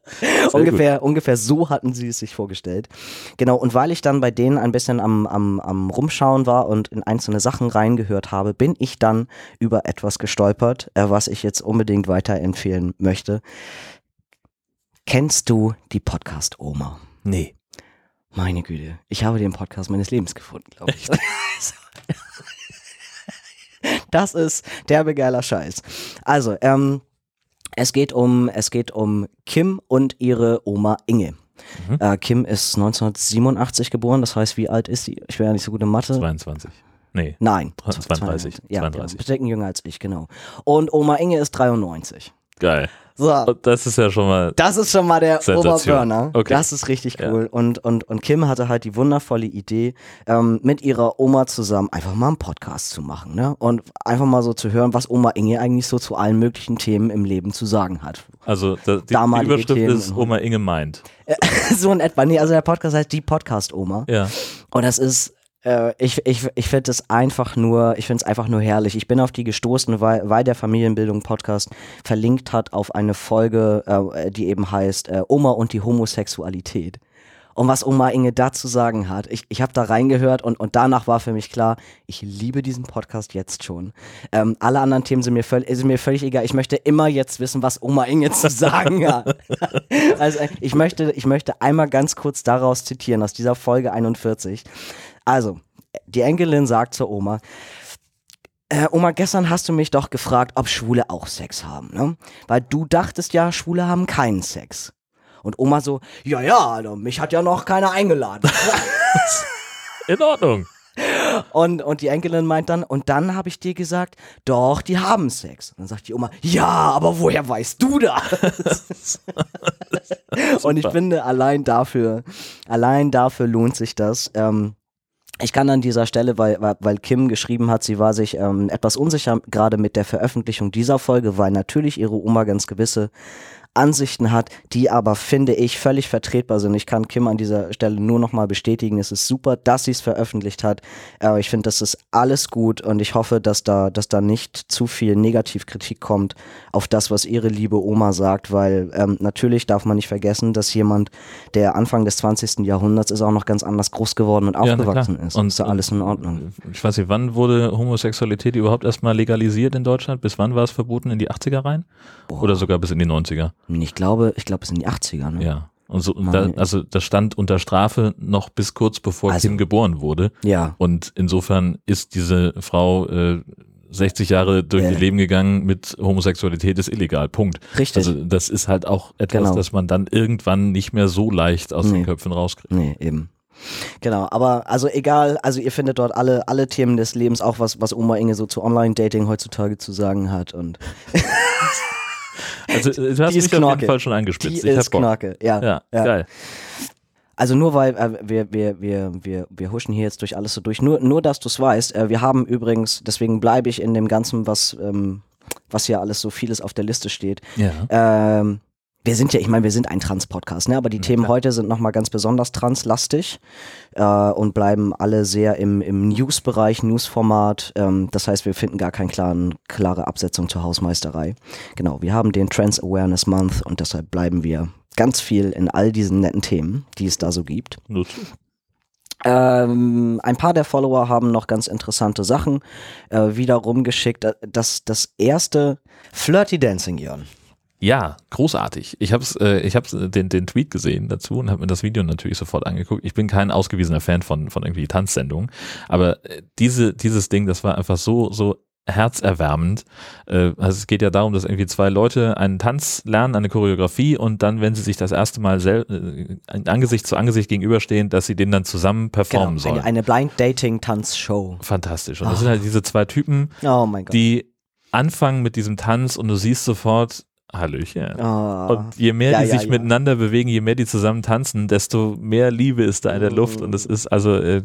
(laughs) Ungefähr, ungefähr so hatten sie es sich vorgestellt. Genau, und weil ich dann bei denen ein bisschen am, am, am Rumschauen war und in einzelne Sachen reingehört habe, bin ich dann über etwas gestolpert, äh, was ich jetzt unbedingt weiterempfehlen möchte. Kennst du die Podcast-Oma? Nee. Meine Güte, ich habe den Podcast meines Lebens gefunden, glaube ich. (laughs) Das ist derbe geiler Scheiß. Also, ähm, es geht um, es geht um Kim und ihre Oma Inge. Mhm. Äh, Kim ist 1987 geboren, das heißt, wie alt ist sie? Ich wäre ja nicht so gut in Mathe. 22. Nee. Nein. (laughs) 32, Ja, 32. Ja, Stecken jünger als ich, genau. Und Oma Inge ist 93. Geil. So. Das ist ja schon mal. Das ist schon mal der Sensation. Oberburner. Okay. Das ist richtig Ja. cool. Und, und, und Kim hatte halt die wundervolle Idee, ähm, mit ihrer Oma zusammen einfach mal einen Podcast zu machen. Ne? Und einfach mal so zu hören, was Oma Inge eigentlich so zu allen möglichen Themen im Leben zu sagen hat. Also die, die Überschrift Themen. ist Oma Inge meint. (laughs) so in etwa. Nee, also der Podcast heißt Die Podcast-Oma. Ja. Und das ist, äh, ich, ich, ich finde es einfach nur, ich finde es einfach nur herrlich. Ich bin auf die gestoßen, weil, weil der Familienbildung-Podcast verlinkt hat auf eine Folge, äh, die eben heißt äh, Oma und die Homosexualität. Und was Oma Inge dazu sagen hat, ich, ich habe da reingehört und, und danach war für mich klar, ich liebe diesen Podcast jetzt schon. Ähm, alle anderen Themen sind mir, völ sind mir völlig egal. Ich möchte immer jetzt wissen, was Oma Inge zu sagen hat. (laughs) also ich möchte, ich möchte einmal ganz kurz daraus zitieren, aus dieser Folge 41. Also, die Enkelin sagt zur Oma, äh, Oma, gestern hast du mich doch gefragt, ob Schwule auch Sex haben, ne? Weil du dachtest ja, Schwule haben keinen Sex. Und Oma so, ja, ja, mich hat ja noch keiner eingeladen. (laughs) In Ordnung. und, und die Enkelin meint dann, und dann habe ich dir gesagt, doch, die haben Sex. Und dann sagt die Oma, ja, aber woher weißt du das? (laughs) und ich finde, allein dafür, allein dafür lohnt sich das. Ähm, ich kann an dieser Stelle, weil, weil, Kim geschrieben hat, sie war sich ähm, etwas unsicher gerade mit der Veröffentlichung dieser Folge, weil natürlich ihre Oma ganz gewisse Ansichten hat, die aber, finde ich, völlig vertretbar sind. Ich kann Kim an dieser Stelle nur nochmal bestätigen, es ist super, dass sie es veröffentlicht hat. Äh, ich finde, das ist alles gut und ich hoffe, dass da, dass da nicht zu viel Negativkritik kommt auf das, was ihre liebe Oma sagt, weil ähm, natürlich darf man nicht vergessen, dass jemand, der Anfang des 20. Jahrhunderts ist, auch noch ganz anders groß geworden und Ja, aufgewachsen klar. ist. Und- ist ja alles in Ordnung. Ich weiß nicht, wann wurde Homosexualität überhaupt erstmal legalisiert in Deutschland? Bis wann war es verboten? In die 80er rein? Oder sogar bis in die 90er? Ich glaube, ich glaube, es sind die 80er, ne? Ja. Und so, da, Meine- also das stand unter Strafe noch bis kurz bevor Also- Kim geboren wurde. Ja. Und insofern ist diese Frau äh, 60 Jahre durch Ja. ihr Leben gegangen mit Homosexualität ist illegal. Punkt. Richtig. Also das ist halt auch etwas, Genau. das man dann irgendwann nicht mehr so leicht aus Nee. den Köpfen rauskriegt. Nee, eben. Genau, aber also egal, also ihr findet dort alle, alle Themen des Lebens, auch was, was Oma Inge so zu Online-Dating heutzutage zu sagen hat und (laughs) Also äh, du hast Die mich auf Knorke. jeden Fall schon die angespitzt. ich ist. Knorke, ja. Ja, Ja. geil. Also nur weil äh, wir, wir, wir, wir, wir huschen hier jetzt durch alles so durch, nur, nur dass du es weißt, äh, wir haben übrigens, deswegen bleibe ich in dem Ganzen, was, ähm, was hier alles so vieles auf der Liste steht, Ja. Ähm, wir sind ja, ich meine, wir sind ein Trans-Podcast, ne? aber die Themen heute sind nochmal ganz besonders translastig äh, und bleiben alle sehr im, im News-Bereich, News-Format. Ähm, das heißt, wir finden gar keine klaren, klare Absetzung zur Hausmeisterei. Genau, wir haben den Trans Awareness Month und deshalb bleiben wir ganz viel in all diesen netten Themen, die es da so gibt. Ähm, ein paar der Follower haben noch ganz interessante Sachen äh, wieder rumgeschickt. Äh, Das, das erste Flirty Dancing, Jörn. Ja, großartig. Ich habe äh, ich hab's, äh, den, den Tweet gesehen dazu und habe mir das Video natürlich sofort angeguckt. Ich bin kein ausgewiesener Fan von, von irgendwie Tanzsendungen, aber äh, diese, dieses Ding, das war einfach so, so herzerwärmend. Äh, also es geht ja darum, dass irgendwie zwei Leute einen Tanz lernen, eine Choreografie und dann, wenn sie sich das erste Mal sel äh, Angesicht zu Angesicht gegenüberstehen, dass sie den dann zusammen performen sollen. Genau, eine, eine Blind Dating Tanzshow. Fantastisch. Und das sind halt diese zwei Typen, Oh mein Gott. die anfangen mit diesem Tanz und du siehst sofort, Hallöchen. Ah. Und je mehr Ja, die sich ja. miteinander bewegen, je mehr die zusammen tanzen, desto mehr Liebe ist da in der Luft und es ist also, äh,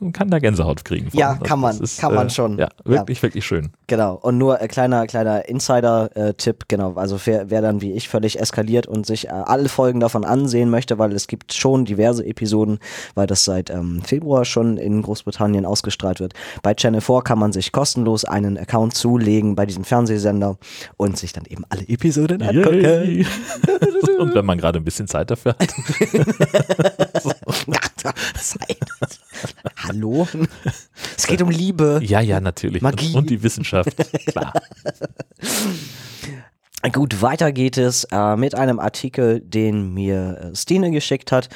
man kann da Gänsehaut kriegen. von. Ja, kann man, ist, kann man schon. Ja, wirklich, wirklich schön. Genau. Und nur äh, kleiner, kleiner Insider-Tipp, genau. Also wer, wer dann wie ich völlig eskaliert und sich äh, alle Folgen davon ansehen möchte, weil es gibt schon diverse Episoden, weil das seit ähm, Februar schon in Großbritannien ausgestrahlt wird. Bei Channel 4 kann man sich kostenlos einen Account zulegen bei diesem Fernsehsender und sich dann eben alle Episoden angucken. Yay. (laughs) und wenn man gerade ein bisschen Zeit dafür hat. (laughs) Hallo? Es geht um Liebe. Ja, ja, natürlich. Magie. Und, und die Wissenschaft. Klar. (laughs) Gut, weiter geht es äh, mit einem Artikel, den mir äh, Stine geschickt hat.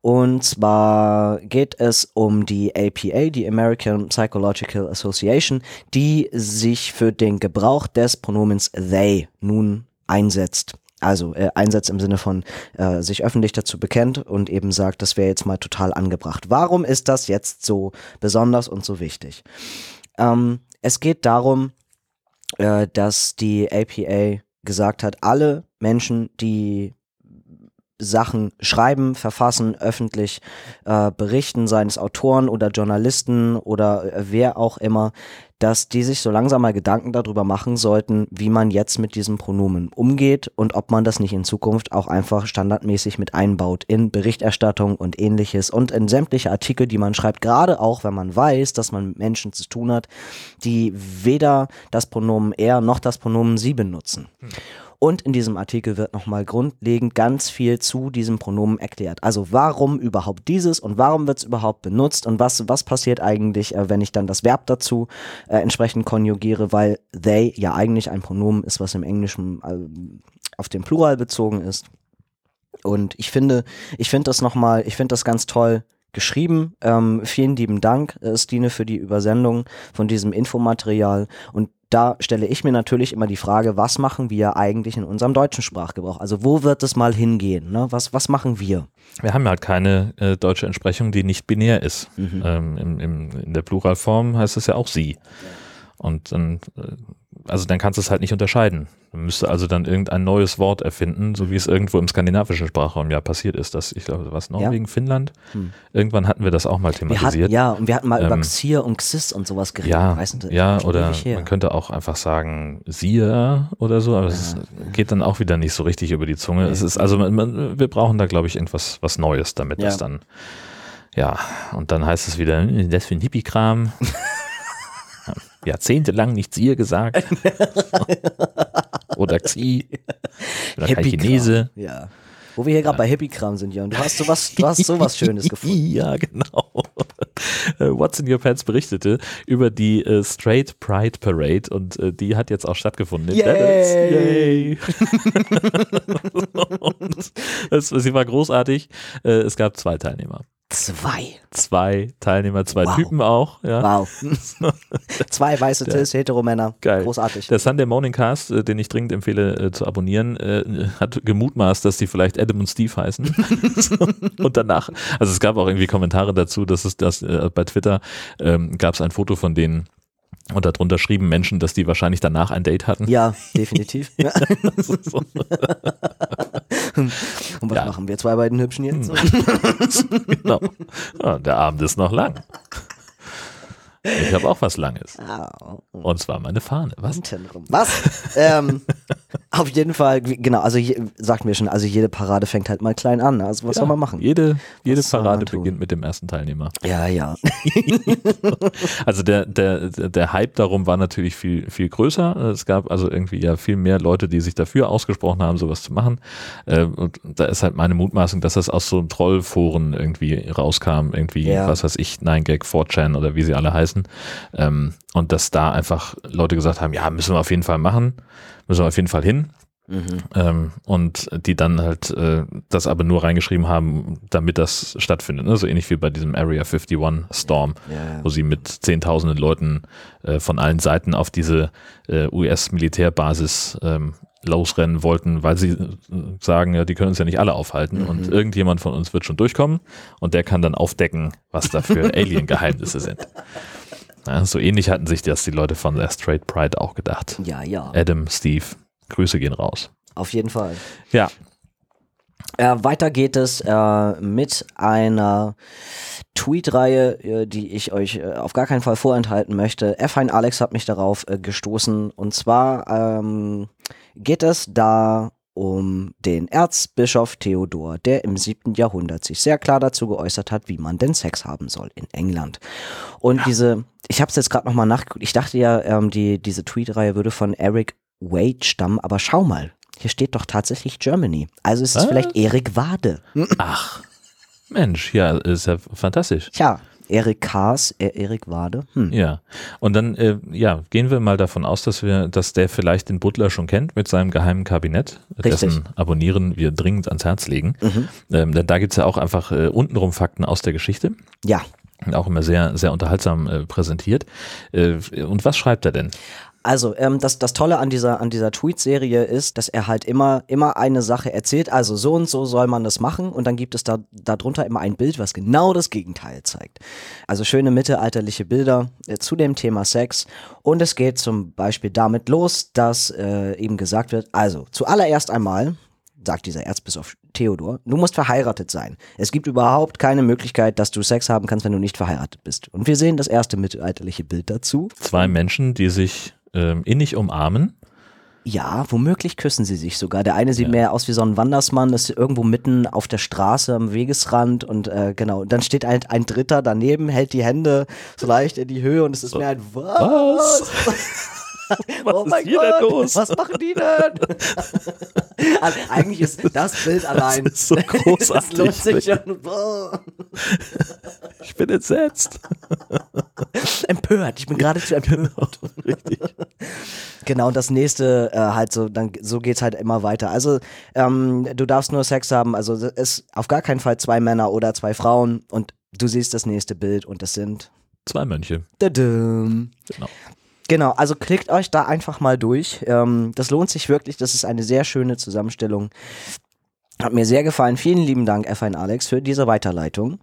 Und zwar geht es um die APA, die American Psychological Association, die sich für den Gebrauch des Pronomens they nun einsetzt. Also äh, einsetzt im Sinne von äh, sich öffentlich dazu bekennt und eben sagt, das wäre jetzt mal total angebracht. Warum ist das jetzt so besonders und so wichtig? Ähm, es geht darum, äh, dass die APA gesagt hat, alle Menschen, die Sachen schreiben, verfassen, öffentlich äh, berichten, seien es Autoren oder Journalisten oder äh, wer auch immer, dass die sich so langsam mal Gedanken darüber machen sollten, wie man jetzt mit diesem Pronomen umgeht und ob man das nicht in Zukunft auch einfach standardmäßig mit einbaut in Berichterstattung und ähnliches und in sämtliche Artikel, die man schreibt, gerade auch wenn man weiß, dass man mit Menschen zu tun hat, die weder das Pronomen er noch das Pronomen sie benutzen. Und in diesem Artikel wird nochmal grundlegend ganz viel zu diesem Pronomen erklärt. Also warum überhaupt dieses und warum wird es überhaupt benutzt und was, was passiert eigentlich, äh, wenn ich dann das Verb dazu äh, entsprechend konjugiere, weil they ja eigentlich ein Pronomen ist, was im Englischen äh, auf den Plural bezogen ist. Und ich finde, ich finde das nochmal, ich finde das ganz toll geschrieben. Ähm, vielen lieben Dank, äh, Stine, für die Übersendung von diesem Infomaterial. Und da stelle ich mir natürlich immer die Frage, was machen wir eigentlich in unserem deutschen Sprachgebrauch? Also wo wird es mal hingehen? Ne? Was, was machen wir? Wir haben halt keine äh, deutsche Entsprechung, die nicht binär ist. Mhm. Ähm, im, im, in der Pluralform heißt es ja auch sie. Und dann, äh, also dann kannst du es halt nicht unterscheiden. Man müsste also dann irgendein neues Wort erfinden, so wie es irgendwo im skandinavischen Sprachraum ja passiert ist. Das, ich glaube, was Norwegen, Finnland. Hm. Irgendwann hatten wir das auch mal Wir hatten, thematisiert. ja, und wir hatten mal über Ähm, Xir und Xis und sowas geredet. Ja, weißt du, ja, oder man könnte auch einfach sagen Sia oder so, aber es geht dann auch wieder nicht so richtig über die Zunge. Es ist also, man, wir brauchen da glaube ich irgendwas was Neues, damit Ja. das dann, ja, und dann heißt es wieder, hm, das für ein Hippie-Kram. (laughs) Jahrzehntelang nicht Sia gesagt. (laughs) oder Xi. Oder Hippie-Kram. Chinese. Ja. Wo wir hier gerade bei Hippie-Kram sind, Jan. Du hast sowas, du hast sowas Schönes (laughs) gefunden. Ja, genau. Äh, What's in Your Pants berichtete über die äh, Straight Pride Parade und äh, die hat jetzt auch stattgefunden. in Yay! Dallas. Yay! (laughs) und es, sie war großartig. Äh, es gab zwei Teilnehmer. Zwei. Zwei Teilnehmer, zwei Wow. Typen auch. Ja. Wow. (laughs) Zwei weiße Cis, Heteromänner. Geil. Großartig. Der Sunday Morning Cast, äh, den ich dringend empfehle äh, zu abonnieren, äh, hat gemutmaßt, dass die vielleicht Adam und Steve heißen. (laughs) (laughs) und danach, also es gab auch irgendwie Kommentare dazu, dass es das bei Twitter ähm, gab es ein Foto von denen und darunter schrieben Menschen, dass die wahrscheinlich danach ein Date hatten. ja, definitiv. Ja. So. (laughs) Und was Ja. machen wir zwei beiden Hübschen jetzt? (laughs) genau. Ja, der Abend ist noch lang. Ich habe auch was Langes. Ah, Und zwar meine Fahne. Was? Was? ähm, (laughs) auf jeden Fall, genau, also je, sagten wir schon, also jede Parade fängt halt mal klein an. Also was soll man machen? Jede, jede Was Parade beginnt mit dem ersten Teilnehmer. Ja, ja. (laughs) Also der, der, der Hype darum war natürlich viel, viel größer. Es gab also irgendwie ja viel mehr Leute, die sich dafür ausgesprochen haben, sowas zu machen. Äh, Und da ist halt meine Mutmaßung, dass das aus so Trollforen irgendwie rauskam, irgendwie, Ja. was weiß ich, 9gag, 4chan oder wie sie alle heißen. Ähm, Und dass da einfach Leute gesagt haben, ja, müssen wir auf jeden Fall machen, müssen wir auf jeden Fall hin. Mhm. Ähm, und die dann halt äh, das aber nur reingeschrieben haben, damit das stattfindet. Ne? So ähnlich wie bei diesem Area 51 Storm, Ja. wo sie mit zehntausenden Leuten äh, von allen Seiten auf diese äh, US-Militärbasis ähm, losrennen wollten, weil sie äh, sagen, ja, die können uns ja nicht alle aufhalten und irgendjemand von uns wird schon durchkommen und der kann dann aufdecken, was da für (laughs) Alien-Geheimnisse sind. Ja, so ähnlich hatten sich das die Leute von der Straight Pride auch gedacht. Ja, ja. Adam, Steve, Grüße gehen raus. Auf jeden Fall. Ja, Äh, weiter geht es äh, mit einer Tweet-Reihe, äh, die ich euch äh, auf gar keinen Fall vorenthalten möchte. F1 Alex hat mich darauf äh, gestoßen. Und zwar ähm, geht es da um den Erzbischof Theodor, der im siebten Jahrhundert sich sehr klar dazu geäußert hat, wie man denn Sex haben soll in England. Und diese, ich habe es jetzt gerade nochmal nachgeguckt, ich dachte ja, ähm, die, diese Tweet-Reihe würde von Eric Wade stammen, aber schau mal, hier steht doch tatsächlich Germany. Also ist es Was? vielleicht Erik Wade. ach, Mensch, ja, ist ja fantastisch. Tja, Erik Kaas, äh, Erik Wade. Hm. Ja, und dann äh, ja, gehen wir mal davon aus, dass wir, dass der vielleicht den Butler schon kennt mit seinem geheimen Kabinett, Richtig. dessen Abonnieren wir dringend ans Herz legen. Mhm. Ähm, denn da gibt's ja auch einfach äh, untenrum Fakten aus der Geschichte. Ja, Und Auch immer sehr, sehr unterhaltsam äh, präsentiert. Äh, und was schreibt er denn? Also, ähm, das, das Tolle an dieser, an dieser Tweet-Serie ist, dass er halt immer, immer eine Sache erzählt, also so und so soll man das machen und dann gibt es da darunter immer ein Bild, was genau das Gegenteil zeigt. Also schöne mittelalterliche Bilder äh, zu dem Thema Sex und es geht zum Beispiel damit los, dass äh, eben gesagt wird, also zuallererst einmal, sagt dieser Erzbischof Theodor, du musst verheiratet sein. Es gibt überhaupt keine Möglichkeit, dass du Sex haben kannst, wenn du nicht verheiratet bist. Und wir sehen das erste mittelalterliche Bild dazu. Zwei Menschen, die sich ähm, innig umarmen. Ja, womöglich küssen sie sich sogar. Der eine sieht Ja. mehr aus wie so ein Wandersmann, ist irgendwo mitten auf der Straße am Wegesrand und äh, genau. Und dann steht ein, ein Dritter daneben, hält die Hände so leicht in die Höhe und es ist mehr ein Was? (laughs) (laughs) oh ist mein Gott, los? was machen die denn? (laughs) also, eigentlich ist das Bild allein. ist so (laughs) großartig. Das lohnt sich schon. Oh, Ich bin entsetzt. empört. Ich bin geradezu empört. Richtig. Genau, und das nächste äh, halt so, dann so geht's halt immer weiter. Also ähm, du darfst nur Sex haben, also es ist auf gar keinen Fall zwei Männer oder zwei Frauen und du siehst das nächste Bild und das sind Zwei Mönche. Dadum. Genau. Genau, also klickt euch da einfach mal durch. Ähm, das lohnt sich wirklich, das ist eine sehr schöne Zusammenstellung. Hat mir sehr gefallen. Vielen lieben Dank, F1 Alex, für diese Weiterleitung.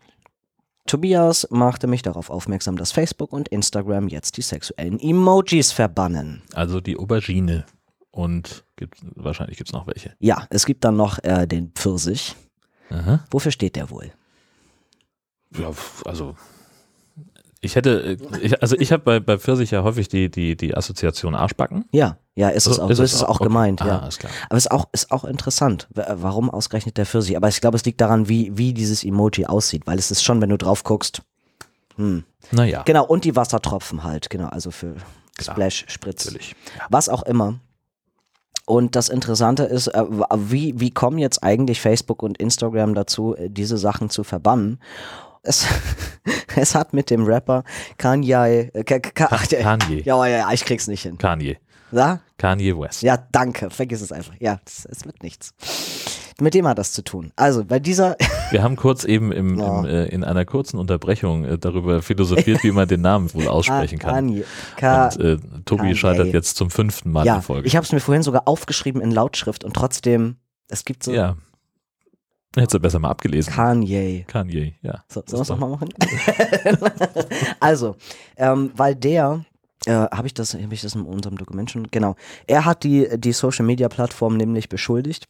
Tobias machte mich darauf aufmerksam, dass Facebook und Instagram jetzt die sexuellen Emojis verbannen. Also die Aubergine. Und gibt, wahrscheinlich gibt's noch welche. Ja, es gibt dann noch äh, den Pfirsich. Aha. Wofür steht der wohl? Ja, also ich hätte, äh, ich, also ich habe bei, bei Pfirsich ja häufig die, die, die Assoziation Arschbacken. Ja, ja, ist es So, auch. so ist es auch Okay. gemeint, Ah, ja. alles klar. Aber es ist auch, ist auch interessant, warum ausgerechnet der Pfirsich. Aber ich glaube, es liegt daran, wie, wie dieses Emoji aussieht, weil es ist schon, wenn du drauf guckst. Hm. Naja, Genau, und die Wassertropfen halt, genau, also für Klar, Splash, Spritz, natürlich. was auch immer. Und das Interessante ist, äh, wie, wie kommen jetzt eigentlich Facebook und Instagram dazu, äh, diese Sachen zu verbannen? Es, (laughs) es hat mit dem Rapper Kanye, äh, Ka- Ka- ach, der- Kanye. ja, ja, ja, ich krieg's nicht hin. Kanye. Ja? Kanye West. Ja, danke. Vergiss es einfach. Ja, es, wird nichts. Mit dem hat das zu tun. Also, bei dieser, (laughs) Wir haben kurz eben im, Ja. im, äh, in einer kurzen Unterbrechung äh, darüber philosophiert, wie man den Namen wohl (laughs) aussprechen kann. Kanye. Ka Und äh, Tobi Kanye. scheitert jetzt zum fünften Mal ja, in Folge. ich habe es mir vorhin sogar aufgeschrieben in Lautschrift und trotzdem, es gibt so ja. Hättest du besser mal abgelesen. Kanye. Kanye, ja. So, sollen wir es nochmal machen? (laughs) also, ähm, weil der, äh, habe ich das, habe ich das in unserem Dokument schon? Genau. Er hat die, die Social Media Plattform nämlich beschuldigt,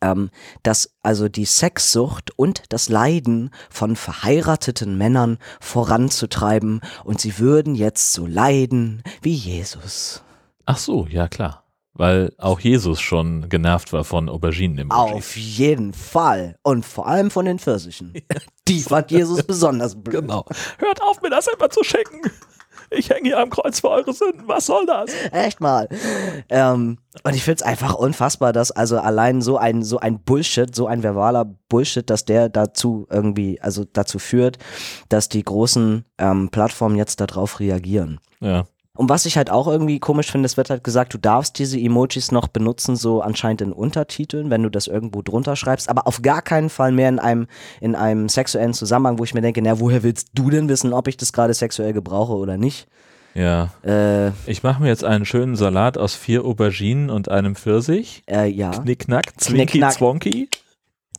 ähm, dass also die Sexsucht und das Leiden von verheirateten Männern voranzutreiben und sie würden jetzt so leiden wie Jesus. Ach so, ja klar. Weil auch Jesus schon genervt war von Auberginen im Auf jeden Fall. Und vor allem von den Pfirsichen. (laughs) Die fand Jesus besonders blöd. Genau. Hört auf, mir das immer zu schicken. Ich hänge hier am Kreuz für eure Sünden. Was soll das? Echt mal. Ähm, und ich find's einfach unfassbar, dass also allein so ein, so ein Bullshit, so ein verbaler Bullshit, dass der dazu irgendwie, also dazu führt, dass die großen ähm, Plattformen jetzt darauf reagieren. Ja. Und was ich halt auch irgendwie komisch finde, es wird halt gesagt, du darfst diese Emojis noch benutzen, so anscheinend in Untertiteln, wenn du das irgendwo drunter schreibst, aber auf gar keinen Fall mehr in einem, in einem sexuellen Zusammenhang, wo ich mir denke, na, woher willst du denn wissen, ob ich das gerade sexuell gebrauche oder nicht? Ja. Äh, Ich mache mir jetzt einen schönen Salat aus vier Auberginen und einem Pfirsich. äh, ja. Knickknack, Zwinky, Knickknack. Zwonky.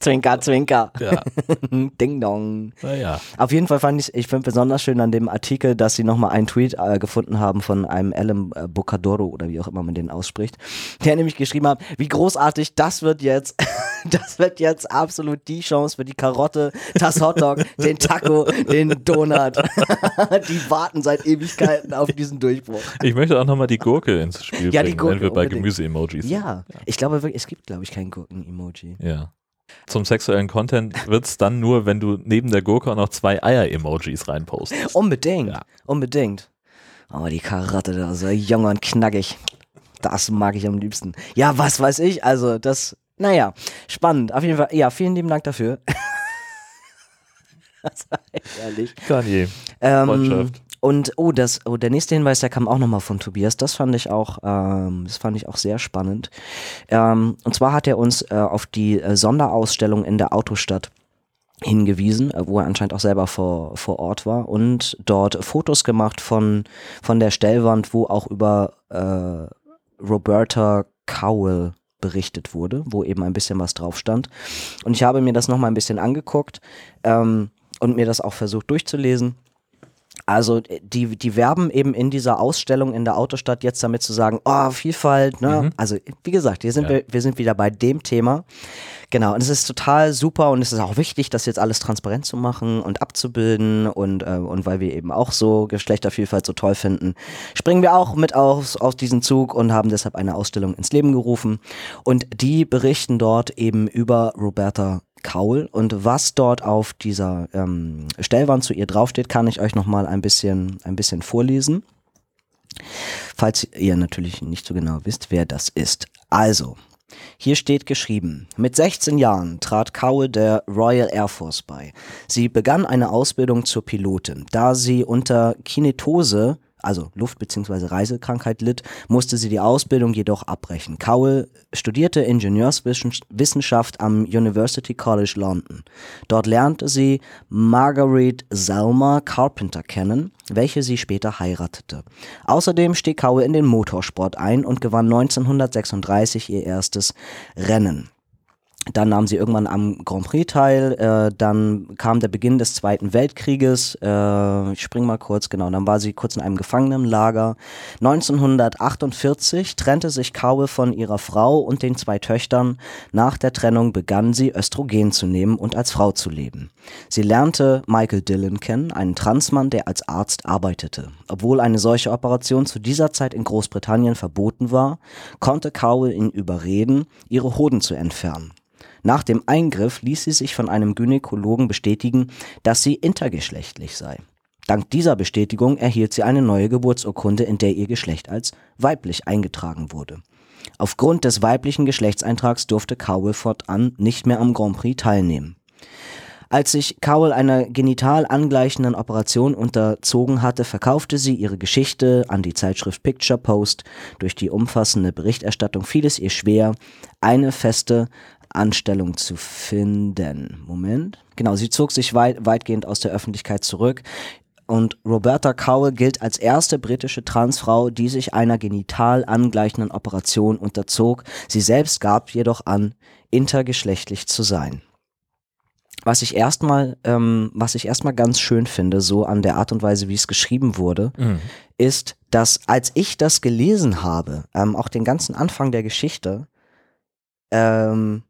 Zwinker, Zwinker. Ja, (laughs) Ding dong. naja. Auf jeden Fall fand ich, ich finde besonders schön an dem Artikel, dass sie nochmal einen Tweet äh, gefunden haben von einem Alan äh, Bocadoro oder wie auch immer man den ausspricht, der nämlich geschrieben hat, wie großartig, das wird jetzt, (laughs) das wird jetzt absolut die Chance für die Karotte, das Hotdog, den Taco, den Donut. (laughs) die warten seit Ewigkeiten auf diesen Durchbruch. Ich möchte auch nochmal die Gurke ins Spiel Ja, die bringen, Gurke, wenn wir bei. Gemüse-Emojis. Ja, ich glaube wirklich, es gibt, glaube ich, kein Gurken-Emoji. Ja. Zum sexuellen Content wird es dann nur, wenn du neben der Gurke auch noch zwei Eier-Emojis reinpostest. Unbedingt, Ja. unbedingt. Oh, die Karotte da, so jung und knackig. Das mag ich am liebsten. Ja, was weiß ich, also das, naja, spannend. Auf jeden Fall, ja, vielen lieben Dank dafür. (laughs) das war ehrlich. Kanye. Ähm, Freundschaft. Und oh, das, oh, der nächste Hinweis, der kam auch nochmal von Tobias. Das fand ich auch, ähm, das fand ich auch sehr spannend. Ähm, und zwar hat er uns äh, auf die äh, Sonderausstellung in der Autostadt hingewiesen, äh, wo er anscheinend auch selber vor, vor Ort war und dort Fotos gemacht von, von der Stellwand, wo auch über äh, Roberta Cowell berichtet wurde, wo eben ein bisschen was drauf stand. Und ich habe mir das nochmal ein bisschen angeguckt ähm, und mir das auch versucht durchzulesen. Also die, die werben eben in dieser Ausstellung in der Autostadt jetzt damit zu sagen, oh, Vielfalt, ne? Also wie gesagt, hier sind Ja. wir, wir sind wieder bei dem Thema. Genau, und es ist total super und es ist auch wichtig, das jetzt alles transparent zu machen und abzubilden und, äh, und weil wir eben auch so Geschlechtervielfalt so toll finden, springen wir auch mit aus, aus diesem Zug und haben deshalb eine Ausstellung ins Leben gerufen. Und die berichten dort eben über Roberta Kaul und was dort auf dieser ähm, Stellwand zu ihr draufsteht, kann ich euch nochmal ein bisschen, ein bisschen vorlesen. Falls ihr natürlich nicht so genau wisst, wer das ist. Also, hier steht geschrieben, mit 16 Jahren trat Cowell der Royal Air Force bei. Sie begann eine Ausbildung zur Pilotin. Da sie unter Kinetose, also Luft- bzw. Reisekrankheit litt, musste sie die Ausbildung jedoch abbrechen. Cowell studierte Ingenieurswissenschaft am University College London. Dort lernte sie Marguerite Selma Carpenter kennen, welche sie später heiratete. Außerdem stieg Cowell in den Motorsport ein und gewann 1936 ihr erstes Rennen. Dann nahm sie irgendwann am Grand Prix teil. Äh, dann kam der Beginn des Zweiten Weltkrieges. Äh, ich spring mal kurz, genau. Dann war sie kurz in einem Gefangenenlager. 1948 trennte sich Cowell von ihrer Frau und den zwei Töchtern. Nach der Trennung begann sie Östrogen zu nehmen und als Frau zu leben. Sie lernte Michael Dillon kennen, einen Transmann, der als Arzt arbeitete. Obwohl eine solche Operation zu dieser Zeit in Großbritannien verboten war, konnte Cowell ihn überreden, ihre Hoden zu entfernen. Nach dem Eingriff ließ sie sich von einem Gynäkologen bestätigen, dass sie intergeschlechtlich sei. Dank dieser Bestätigung erhielt sie eine neue Geburtsurkunde, in der ihr Geschlecht als weiblich eingetragen wurde. Aufgrund des weiblichen Geschlechtseintrags durfte Cowell fortan nicht mehr am Grand Prix teilnehmen. Als sich Cowell einer genital angleichenden Operation unterzogen hatte, verkaufte sie ihre Geschichte an die Zeitschrift Picture Post. Durch die umfassende Berichterstattung fiel es ihr schwer, eine feste Anstellung zu finden. Moment. Genau, sie zog sich weit, weitgehend aus der Öffentlichkeit zurück. Und Roberta Cowell gilt als erste britische Transfrau, die sich einer genital angleichenden Operation unterzog. Sie selbst gab jedoch an, intergeschlechtlich zu sein. Was ich erstmal, ähm, was ich erstmal ganz schön finde, so an der Art und Weise, wie es geschrieben wurde, Mhm. ist, dass als ich das gelesen habe, ähm, auch den ganzen Anfang der Geschichte, ähm,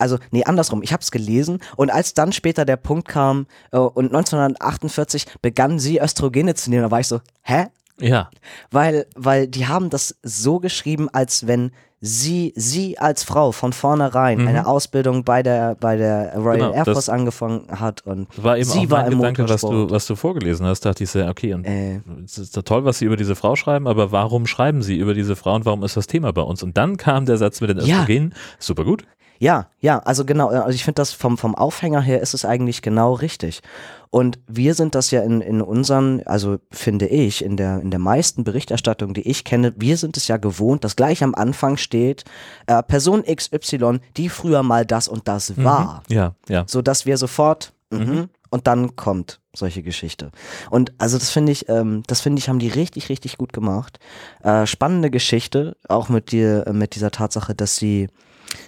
also, nee, andersrum. Ich habe es gelesen und als dann später der Punkt kam äh, und 1948 begann sie Östrogene zu nehmen, da war ich so, hä? Ja, Weil, weil die haben das so geschrieben, als wenn sie, sie als Frau von vornherein Mhm. eine Ausbildung bei der, bei der Royal Genau, Air Force angefangen hat und war eben sie auch war mein im Gedanke, was du, Motorsport. was du vorgelesen hast. Dachte ich sehr, okay, und Äh, es ist doch toll, was sie über diese Frau schreiben, aber warum schreiben sie über diese Frau und warum ist das Thema bei uns? Und dann kam der Satz mit den Ja. Östrogenen. Super gut. Ja, ja, also genau, also ich finde das vom, vom Aufhänger her ist es eigentlich genau richtig. Und wir sind das ja in, in unseren, also finde ich, in der, in der meisten Berichterstattung, die ich kenne, wir sind es ja gewohnt, dass gleich am Anfang steht, äh, Person XY, die früher mal das und das war. Ja, ja. So dass wir sofort, mhm, und dann kommt solche Geschichte. Und also das finde ich, ähm, das finde ich, haben die richtig, richtig gut gemacht. Äh, spannende Geschichte, auch mit dir, mit dieser Tatsache, dass sie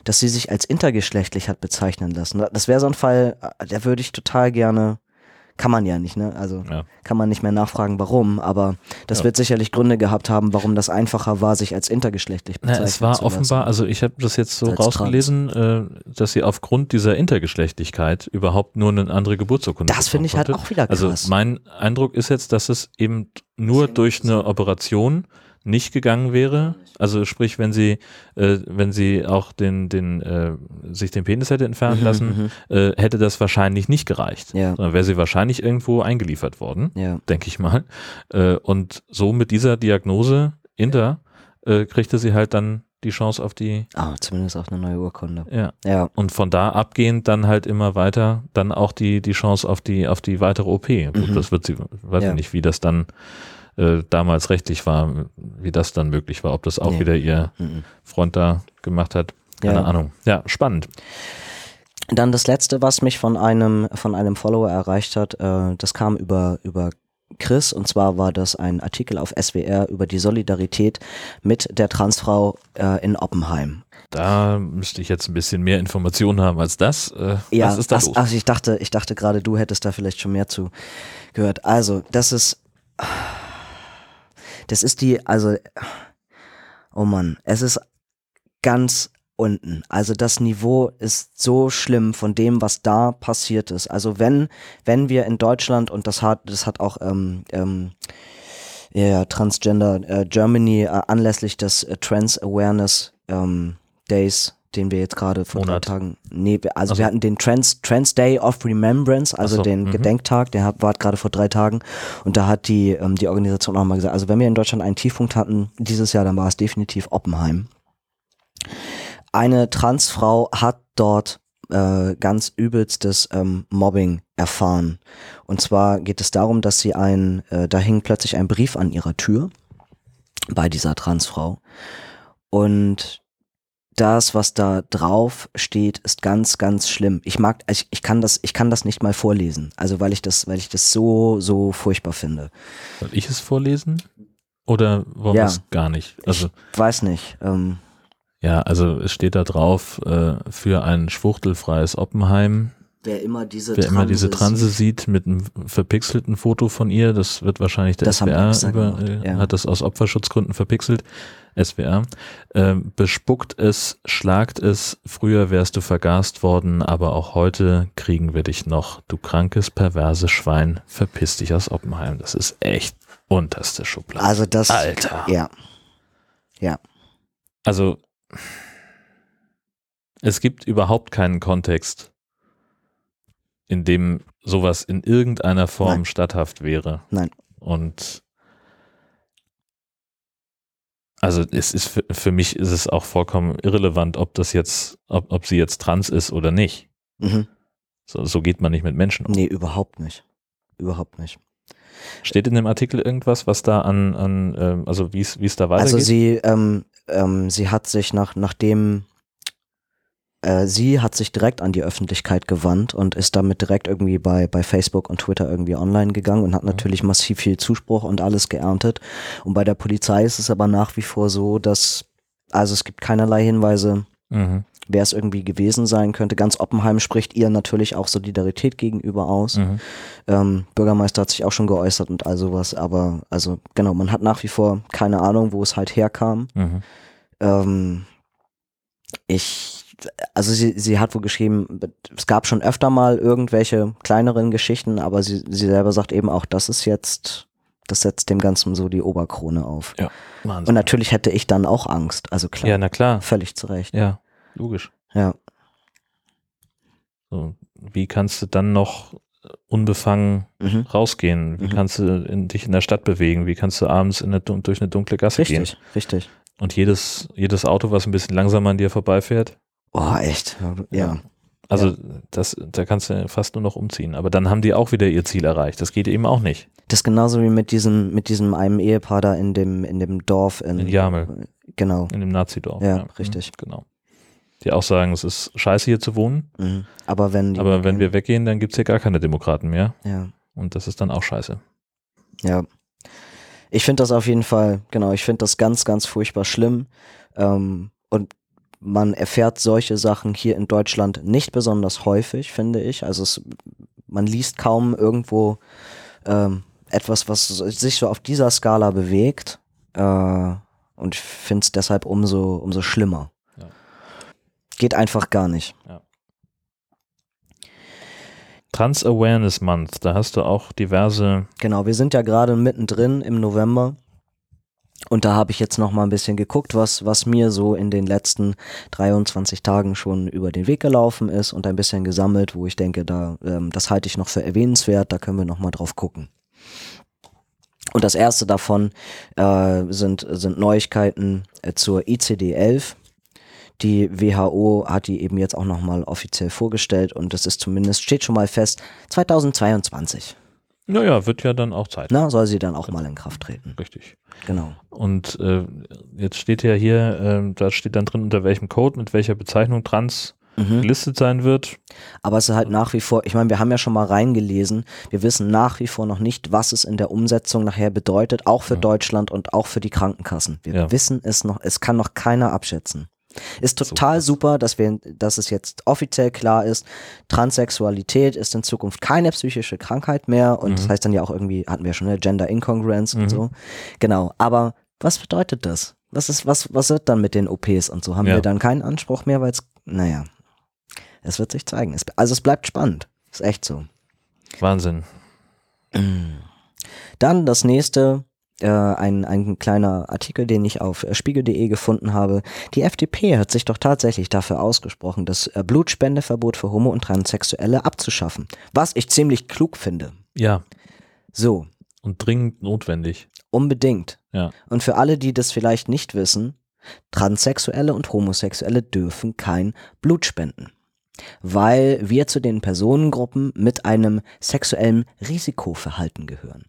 dass sie sich als intergeschlechtlich hat bezeichnen lassen. Das wäre so ein Fall, äh, der würde ich total gerne, kann man ja nicht, ne? Also Ja. kann man nicht mehr nachfragen, warum, aber das Ja. wird sicherlich Gründe gehabt haben, warum das einfacher war, sich als intergeschlechtlich Na, bezeichnen es war zu lassen. offenbar, also ich habe das jetzt so Als rausgelesen, äh, dass sie aufgrund dieser Intergeschlechtlichkeit überhaupt nur eine andere Geburtsurkunde Das finde ich halt auch wieder krass. Also mein Eindruck ist jetzt, dass es eben nur durch eine Operation nicht gegangen wäre. Also sprich, wenn sie, äh, wenn sie auch den, den, äh, sich den Penis hätte entfernen Mhm, lassen, äh, hätte das wahrscheinlich nicht gereicht. Ja. Sondern wäre sie wahrscheinlich irgendwo eingeliefert worden, ja. denke ich mal. Äh, und so mit dieser Diagnose Inter äh, kriegte sie halt dann die Chance auf die, Ah, zumindest auch eine neue Urkunde. ja. Ja, Und von da abgehend dann halt immer weiter, dann auch die, die Chance auf die, auf die weitere OP. Mhm. das wird sie, weiß Ja. ich nicht, wie das dann äh, damals rechtlich war, wie das dann möglich war, ob das auch Nee. wieder ihr mhm. Freund da gemacht hat. Keine Ja. Ahnung. Ja, spannend. Dann das letzte, was mich von einem, von einem Follower erreicht hat, äh, das kam über, über Chris und zwar war das ein Artikel auf SWR über die Solidarität mit der Transfrau äh, in Oppenheim. Da müsste ich jetzt ein bisschen mehr Informationen haben als das. Äh, Ja, was ist da los? ach, ich dachte, ich dachte gerade, du hättest da vielleicht schon mehr zu gehört. Also, das ist, das ist die, also, oh Mann, es ist ganz unten. Also das Niveau ist so schlimm von dem, was da passiert ist. Also wenn, wenn wir in Deutschland und das hat, das hat auch ähm, ähm, ja, Transgender äh, Germany äh, anlässlich des äh, Trans Awareness ähm, Days, den wir jetzt gerade vor Monat. drei Tagen, nee, also Ach so. wir hatten den Trans, Trans Day of Remembrance, also so, den mhm. Gedenktag, der hat, war gerade vor drei Tagen und da hat die, ähm, die Organisation auch mal gesagt, also wenn wir in Deutschland einen Tiefpunkt hatten dieses Jahr, dann war es definitiv Oppenheim. Eine Transfrau hat dort äh, ganz übelstes ähm, Mobbing erfahren. Und zwar geht es darum, dass sie ein, äh, da hing plötzlich ein Brief an ihrer Tür bei dieser Transfrau. Und das, was da drauf steht, ist ganz, ganz schlimm. Ich mag, ich, ich kann das, ich kann das nicht mal vorlesen. Also weil ich das, weil ich das so, so furchtbar finde. Soll ich es vorlesen? Oder wollen Ja. es gar nicht? Also, ich weiß nicht. Ähm, ja, also es steht da drauf, äh, für ein schwuchtelfreies Oppenheim. Wer immer diese Wer immer diese Transe Transe sieht mit einem verpixelten Foto von ihr, das wird wahrscheinlich der Das SWR über, gemacht, äh, ja. hat das aus Opferschutzgründen verpixelt. SWR. Ähm, bespuckt es, schlagt es, früher wärst du vergast worden, aber auch heute kriegen wir dich noch. Du krankes, perverses Schwein, verpiss dich aus Oppenheim. Das ist echt unterste Schublade. Also das, Alter. ja, ja, Also es gibt überhaupt keinen Kontext, in dem sowas in irgendeiner Form Nein. statthaft wäre. Nein. Und also es ist für, für mich ist es auch vollkommen irrelevant, ob das jetzt, ob, ob sie jetzt trans ist oder nicht. mhm. So, so geht man nicht mit Menschen um. nee, überhaupt nicht, überhaupt nicht. Steht in dem Artikel irgendwas, was da an, an ähm, also wie es da weitergeht? Also sie, ähm, ähm, sie hat sich nach, nachdem sie hat sich direkt an die Öffentlichkeit gewandt und ist damit direkt irgendwie bei, bei Facebook und Twitter irgendwie online gegangen und hat natürlich massiv viel Zuspruch und alles geerntet. Und bei der Polizei ist es aber nach wie vor so, dass, also es gibt keinerlei Hinweise, mhm. wer es irgendwie gewesen sein könnte. Ganz Oppenheim spricht ihr natürlich auch Solidarität gegenüber aus. Mhm. Ähm, Bürgermeister hat sich auch schon geäußert und all sowas, aber also genau, man hat nach wie vor keine Ahnung, wo es halt herkam. Mhm. Ähm, ich, also sie, sie hat wohl geschrieben, es gab schon öfter mal irgendwelche kleineren Geschichten, aber sie, sie selber sagt eben auch, das ist jetzt, das setzt dem Ganzen so die Oberkrone auf. Und Wahnsinn. natürlich hätte ich dann auch Angst, also klar, Ja, na klar. völlig zu Recht. Ja, logisch. Ja, So, wie kannst du dann noch unbefangen mhm. rausgehen? Wie Mhm. kannst du in, dich in der Stadt bewegen? Wie kannst du abends in eine, durch eine dunkle Gasse gehen? richtig, richtig. Und jedes, jedes Auto, was ein bisschen langsamer an dir vorbeifährt, Oh, echt, ja. also das, da kannst du fast nur noch umziehen. Aber dann haben die auch wieder ihr Ziel erreicht. Das geht eben auch nicht. Das ist genauso wie mit diesem, mit diesem einem Ehepaar da in dem, in dem Dorf in, In Jamel. Genau. In dem Nazidorf. Ja, Mhm, richtig. Genau. Die auch sagen, es ist scheiße hier zu wohnen, Mhm. Aber wenn die, aber wenn wir weggehen, dann gibt's hier gar keine Demokraten mehr. ja, Und das ist dann auch scheiße. ja. Ich finde das auf jeden Fall, genau, ich finde das ganz, ganz furchtbar schlimm. Ähm, und man erfährt solche Sachen hier in Deutschland nicht besonders häufig, finde ich. Also es, man liest kaum irgendwo ähm, etwas, was sich so auf dieser Skala bewegt. Äh, und ich finde es deshalb umso, umso schlimmer. Ja. Geht einfach gar nicht. Trans Awareness Month, da hast du auch diverse. Genau, wir sind ja gerade mittendrin im November. Und da habe ich jetzt noch mal ein bisschen geguckt, was, was mir so in den letzten 23 Tagen schon über den Weg gelaufen ist und ein bisschen gesammelt, wo ich denke, da, ähm, das halte ich noch für erwähnenswert, da können wir noch mal drauf gucken. Und das erste davon äh, sind, sind Neuigkeiten äh, zur ICD-11. Die WHO hat die eben jetzt auch noch mal offiziell vorgestellt und das ist zumindest, steht schon mal fest, 2022. Naja, wird ja dann auch Zeit. Na, soll sie dann auch mal in Kraft treten. Richtig. Genau. Und äh, jetzt steht ja hier, ähm, da steht dann drin, unter welchem Code, mit welcher Bezeichnung trans Mhm. gelistet sein wird. Aber es ist halt nach wie vor, ich meine, wir haben ja schon mal reingelesen, wir wissen nach wie vor noch nicht, was es in der Umsetzung nachher bedeutet, auch für Ja. Deutschland und auch für die Krankenkassen. Wir Ja. wissen es noch, es kann noch keiner abschätzen. Ist total super, dass wir, dass es jetzt offiziell klar ist, Transsexualität ist in Zukunft keine psychische Krankheit mehr und das Mhm. heißt dann ja auch irgendwie, hatten wir schon eine Gender Incongruence Mhm. und so. Genau. Aber was bedeutet das? Was ist, was, was wird dann mit den OPs und so? Haben Ja. wir dann keinen Anspruch mehr, weil es, naja, es wird sich zeigen. Es, also es bleibt spannend. Ist echt so. Wahnsinn. Dann das nächste, äh, ein, ein kleiner Artikel, den ich auf äh, spiegel.de gefunden habe. Die FDP hat sich doch tatsächlich dafür ausgesprochen, das äh, Blutspendeverbot für Homo- und Transsexuelle abzuschaffen. Was ich ziemlich klug finde. Ja, So, und dringend notwendig. unbedingt. Ja. Und für alle, die das vielleicht nicht wissen, Transsexuelle und Homosexuelle dürfen kein Blut spenden. Weil wir zu den Personengruppen mit einem sexuellen Risikoverhalten gehören.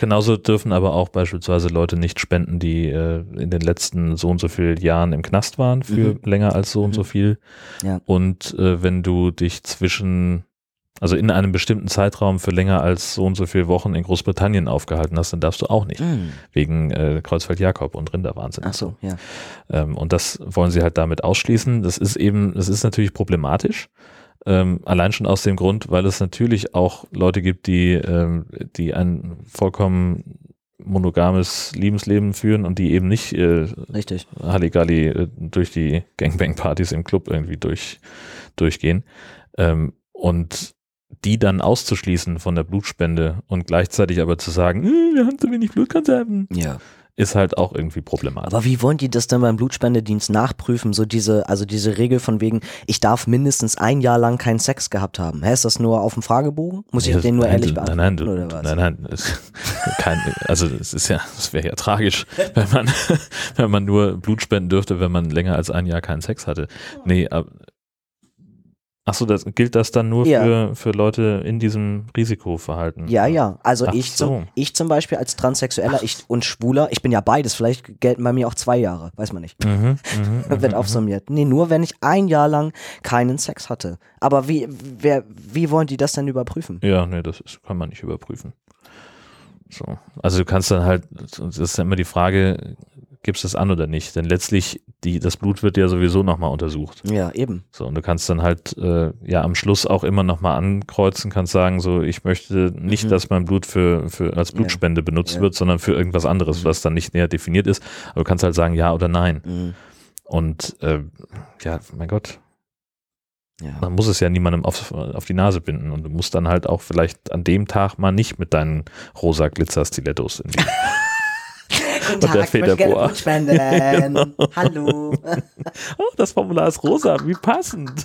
Genauso dürfen aber auch beispielsweise Leute nicht spenden, die äh, in den letzten so und so vielen Jahren im Knast waren für Mhm. länger als so und so Mhm. viel. Ja. Und äh, wenn du dich zwischen, also in einem bestimmten Zeitraum für länger als so und so viele Wochen in Großbritannien aufgehalten hast, dann darfst du auch nicht. Mm. Wegen äh, Kreuzfeld-Jakob und Rinderwahnsinn. Ach so, ja. Ähm, und das wollen sie halt damit ausschließen. Das ist eben, das ist natürlich problematisch. Ähm, allein schon aus dem Grund, weil es natürlich auch Leute gibt, die, ähm, die ein vollkommen monogames Liebesleben führen und die eben nicht äh, Richtig. Halligalli äh, durch die Gangbang-Partys im Club irgendwie durch, durchgehen. Ähm, und die dann auszuschließen von der Blutspende und gleichzeitig aber zu sagen, "Äh, wir haben zu wenig Blutkonserven, Ja. Ist halt auch irgendwie problematisch. Aber wie wollen die das denn beim Blutspendedienst nachprüfen? So diese, also diese Regel von wegen, ich darf mindestens ein Jahr lang keinen Sex gehabt haben. Hä, ist das nur auf dem Fragebogen? Muss ich Ja, den nur nein, ehrlich beantworten? Nein, nein, du, oder was? nein, nein. Es, (laughs) kein, also es ist ja, es wäre ja tragisch, wenn man, (laughs) wenn man nur Blut spenden dürfte, wenn man länger als ein Jahr keinen Sex hatte. Nee, aber Achso, das gilt das dann nur Ja. für, für Leute in diesem Risikoverhalten? Ja, ja. Also Ach ich, zum, so. ich zum Beispiel als Transsexueller ich, und Schwuler, ich bin ja beides, vielleicht gelten bei mir auch zwei Jahre, weiß man nicht. Mhm, (laughs) mhm, Wird mhm, aufsummiert. Nee, nur wenn ich ein Jahr lang keinen Sex hatte. Aber wie, wer, wie wollen die das denn überprüfen? Ja, nee, das ist, kann man nicht überprüfen. So. Also du kannst dann halt, das ist ja immer die Frage, gibst es an oder nicht? Denn letztlich, die, das Blut wird ja sowieso nochmal untersucht. Ja, eben. So, und du kannst dann halt äh, ja am Schluss auch immer nochmal ankreuzen, kannst sagen, so, ich möchte nicht, Mhm. dass mein Blut für, für als Blutspende benutzt Ja. wird, sondern für irgendwas anderes, Mhm. was dann nicht näher definiert ist. Aber du kannst halt sagen, ja oder nein. Mhm. Und äh, ja, mein Gott, Ja. man muss es ja niemandem auf, auf die Nase binden. Und du musst dann halt auch vielleicht an dem Tag mal nicht mit deinen rosa Glitzer-Stilettos in die (laughs) Guten der Tag, ich möchte gerne Federboa. Spenden. (laughs) Hallo. (laughs) Oh, das Formular ist rosa, wie passend. (laughs)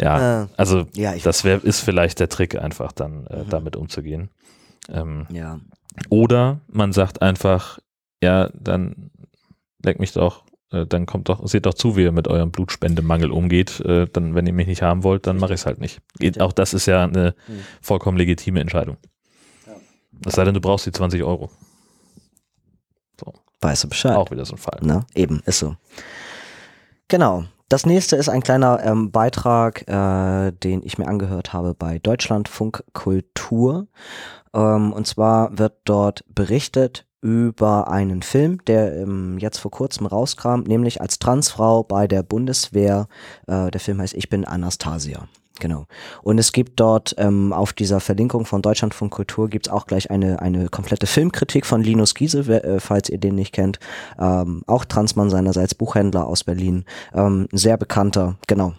ja, Äh, also ja, das wär, ist vielleicht der Trick, einfach dann äh, Mhm. damit umzugehen. Ähm, ja. oder man sagt einfach, ja, dann leck mich doch, äh, dann kommt doch, seht doch zu, wie ihr mit eurem Blutspendemangel umgeht. Äh, dann, wenn ihr mich nicht haben wollt, dann mache ich es halt nicht. Auch das ist ja eine Mhm. vollkommen legitime Entscheidung. Es sei denn, du brauchst die 20 Euro. Weißt du Bescheid. Auch wieder so ein Fall. Ne? Eben, ist so. Genau. Das nächste ist ein kleiner ähm, Beitrag, äh, den ich mir angehört habe bei Deutschlandfunk Kultur. Ähm, und zwar wird dort berichtet über einen Film, der ähm, jetzt vor kurzem rauskam, nämlich als Transfrau bei der Bundeswehr. Äh, der Film heißt Ich bin Anastasia. Genau. Und es gibt dort ähm, auf dieser Verlinkung von Deutschlandfunk Kultur gibt's auch gleich eine, eine komplette Filmkritik von Linus Giese, wer- äh, falls ihr den nicht kennt. Ähm, auch Transmann seinerseits, Buchhändler aus Berlin. Ähm, sehr bekannter, genau.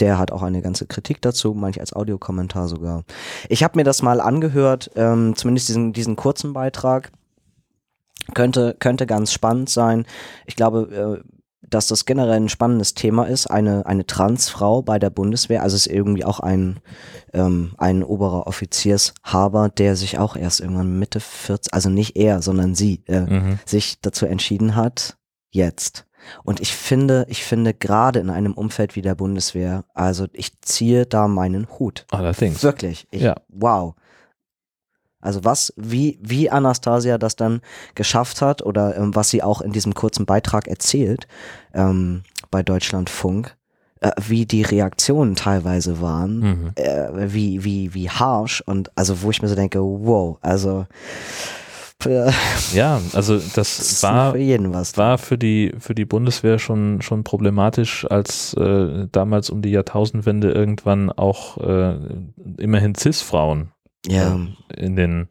Der hat auch eine ganze Kritik dazu, manche als Audiokommentar sogar. Ich habe mir das mal angehört, ähm, zumindest diesen, diesen kurzen Beitrag. Könnte, könnte ganz spannend sein. Ich glaube, äh, dass das generell ein spannendes Thema ist. Eine, eine Transfrau bei der Bundeswehr, also es ist irgendwie auch ein, ähm, ein oberer Offiziershaber, der sich auch erst irgendwann Mitte 40, also nicht er, sondern sie, äh, Mhm. sich dazu entschieden hat, jetzt. Und ich finde, ich finde gerade in einem Umfeld wie der Bundeswehr, also ich ziehe da meinen Hut. Allerdings. Wirklich. Ich, Ja. Wow. Also was, wie, wie Anastasia das dann geschafft hat oder ähm, was sie auch in diesem kurzen Beitrag erzählt ähm, bei Deutschlandfunk, äh, wie die Reaktionen teilweise waren, Mhm. äh, wie, wie, wie harsh und also wo ich mir so denke, wow, also äh, Ja, also das (laughs) das war für jeden was. war für die für die Bundeswehr schon schon problematisch, als äh, damals um die Jahrtausendwende irgendwann auch äh, immerhin cis-Frauen ja, in den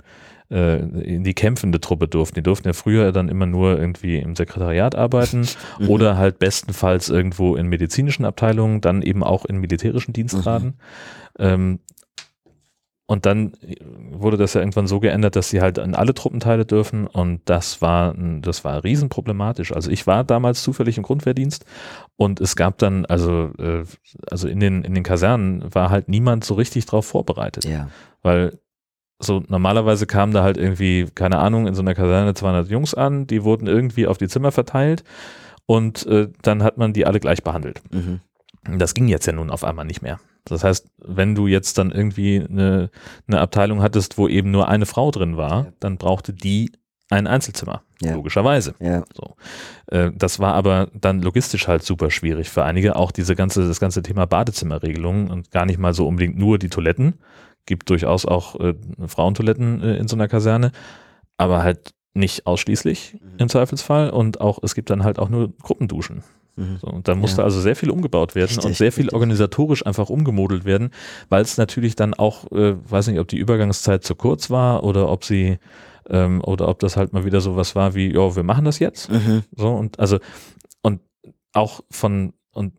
äh, in die kämpfende Truppe durften. Die durften ja früher dann immer nur irgendwie im Sekretariat arbeiten (laughs) Mhm. oder halt bestenfalls irgendwo in medizinischen Abteilungen, dann eben auch in militärischen Dienstgraden. Ähm, und dann wurde das ja irgendwann so geändert, dass sie halt in alle Truppenteile dürfen und das war, das war riesenproblematisch. Also ich war damals zufällig im Grundwehrdienst und es gab dann, also, äh, also in den, in den Kasernen war halt niemand so richtig drauf vorbereitet. ja, Weil so normalerweise kamen da halt irgendwie, keine Ahnung, in so einer Kaserne 200 Jungs an, die wurden irgendwie auf die Zimmer verteilt und äh, dann hat man die alle gleich behandelt. mhm. Das ging jetzt ja nun auf einmal nicht mehr. Das heißt, wenn du jetzt dann irgendwie eine, eine Abteilung hattest, wo eben nur eine Frau drin war, Ja. dann brauchte die ein Einzelzimmer, Ja. logischerweise. ja, Äh, Das war aber dann logistisch halt super schwierig für einige. Auch diese ganze, das ganze Thema Badezimmerregelung und gar nicht mal so unbedingt nur die Toiletten. Gibt durchaus auch äh, Frauentoiletten äh, in so einer Kaserne, aber halt nicht ausschließlich Mhm. im Zweifelsfall. Und auch, es gibt dann halt auch nur Gruppenduschen. mhm. So, und dann musste Ja. also sehr viel umgebaut werden Richtig, und sehr viel richtig. organisatorisch einfach umgemodelt werden, weil es natürlich dann auch, äh, weiß nicht, ob die Übergangszeit zu kurz war oder ob sie ähm, oder ob das halt mal wieder so was war wie, ja, wir machen das jetzt. Mhm. So und also und auch von und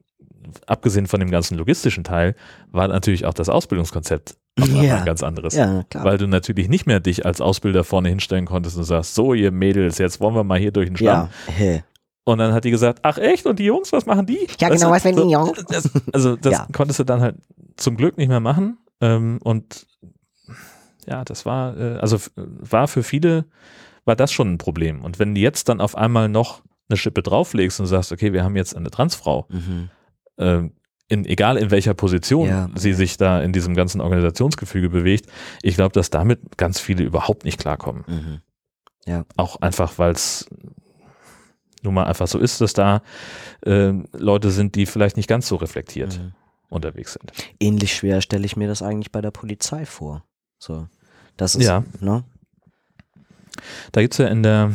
abgesehen von dem ganzen logistischen Teil war natürlich auch das Ausbildungskonzept Ja. ein ganz anderes. ja, klar. Weil du natürlich nicht mehr dich als Ausbilder vorne hinstellen konntest und sagst, so ihr Mädels, jetzt wollen wir mal hier durch den Schlamm. ja, hey. Und dann hat die gesagt, ach echt? Und die Jungs, was machen die? Ja, genau, was werden die Jungs? (laughs) Das, also das Ja. konntest du dann halt zum Glück nicht mehr machen. Ähm, und ja, das war, äh, also war für viele, war das schon ein Problem. Und wenn du jetzt dann auf einmal noch eine Schippe drauflegst und sagst, okay, wir haben jetzt eine Transfrau, Mhm. In, egal in welcher Position Ja. sie sich da in diesem ganzen Organisationsgefüge bewegt, ich glaube, dass damit ganz viele überhaupt nicht klarkommen. Mhm. Auch einfach, weil es nun mal einfach so ist, dass da äh, Leute sind, die vielleicht nicht ganz so reflektiert Mhm. unterwegs sind. Ähnlich schwer stelle ich mir das eigentlich bei der Polizei vor. So. Das ist, Ja. ne? Da gibt es ja in der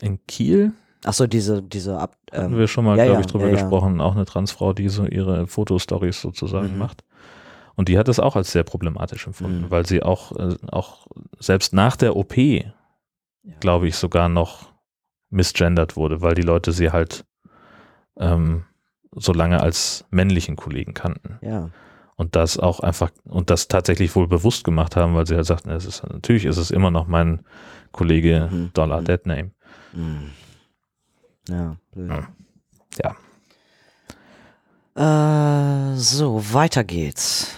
in Kiel, Ach so, diese, diese Ab, hatten ähm, wir schon mal, ja, glaube ja, ich, drüber ja, ja. gesprochen, auch eine Transfrau, die so ihre Fotostories sozusagen Mhm. macht. Und die hat es auch als sehr problematisch empfunden, Mhm. weil sie auch, äh, auch selbst nach der OP, glaube ich, sogar noch misgendert wurde, weil die Leute sie halt ähm, so lange als männlichen Kollegen kannten. ja. Und das auch einfach, und das tatsächlich wohl bewusst gemacht haben, weil sie halt sagten, es ist, natürlich ist es immer noch mein Kollege Mhm. Dollar Mhm. Deadname. Mhm. Ja, blöd. Ja. Äh, so, weiter geht's.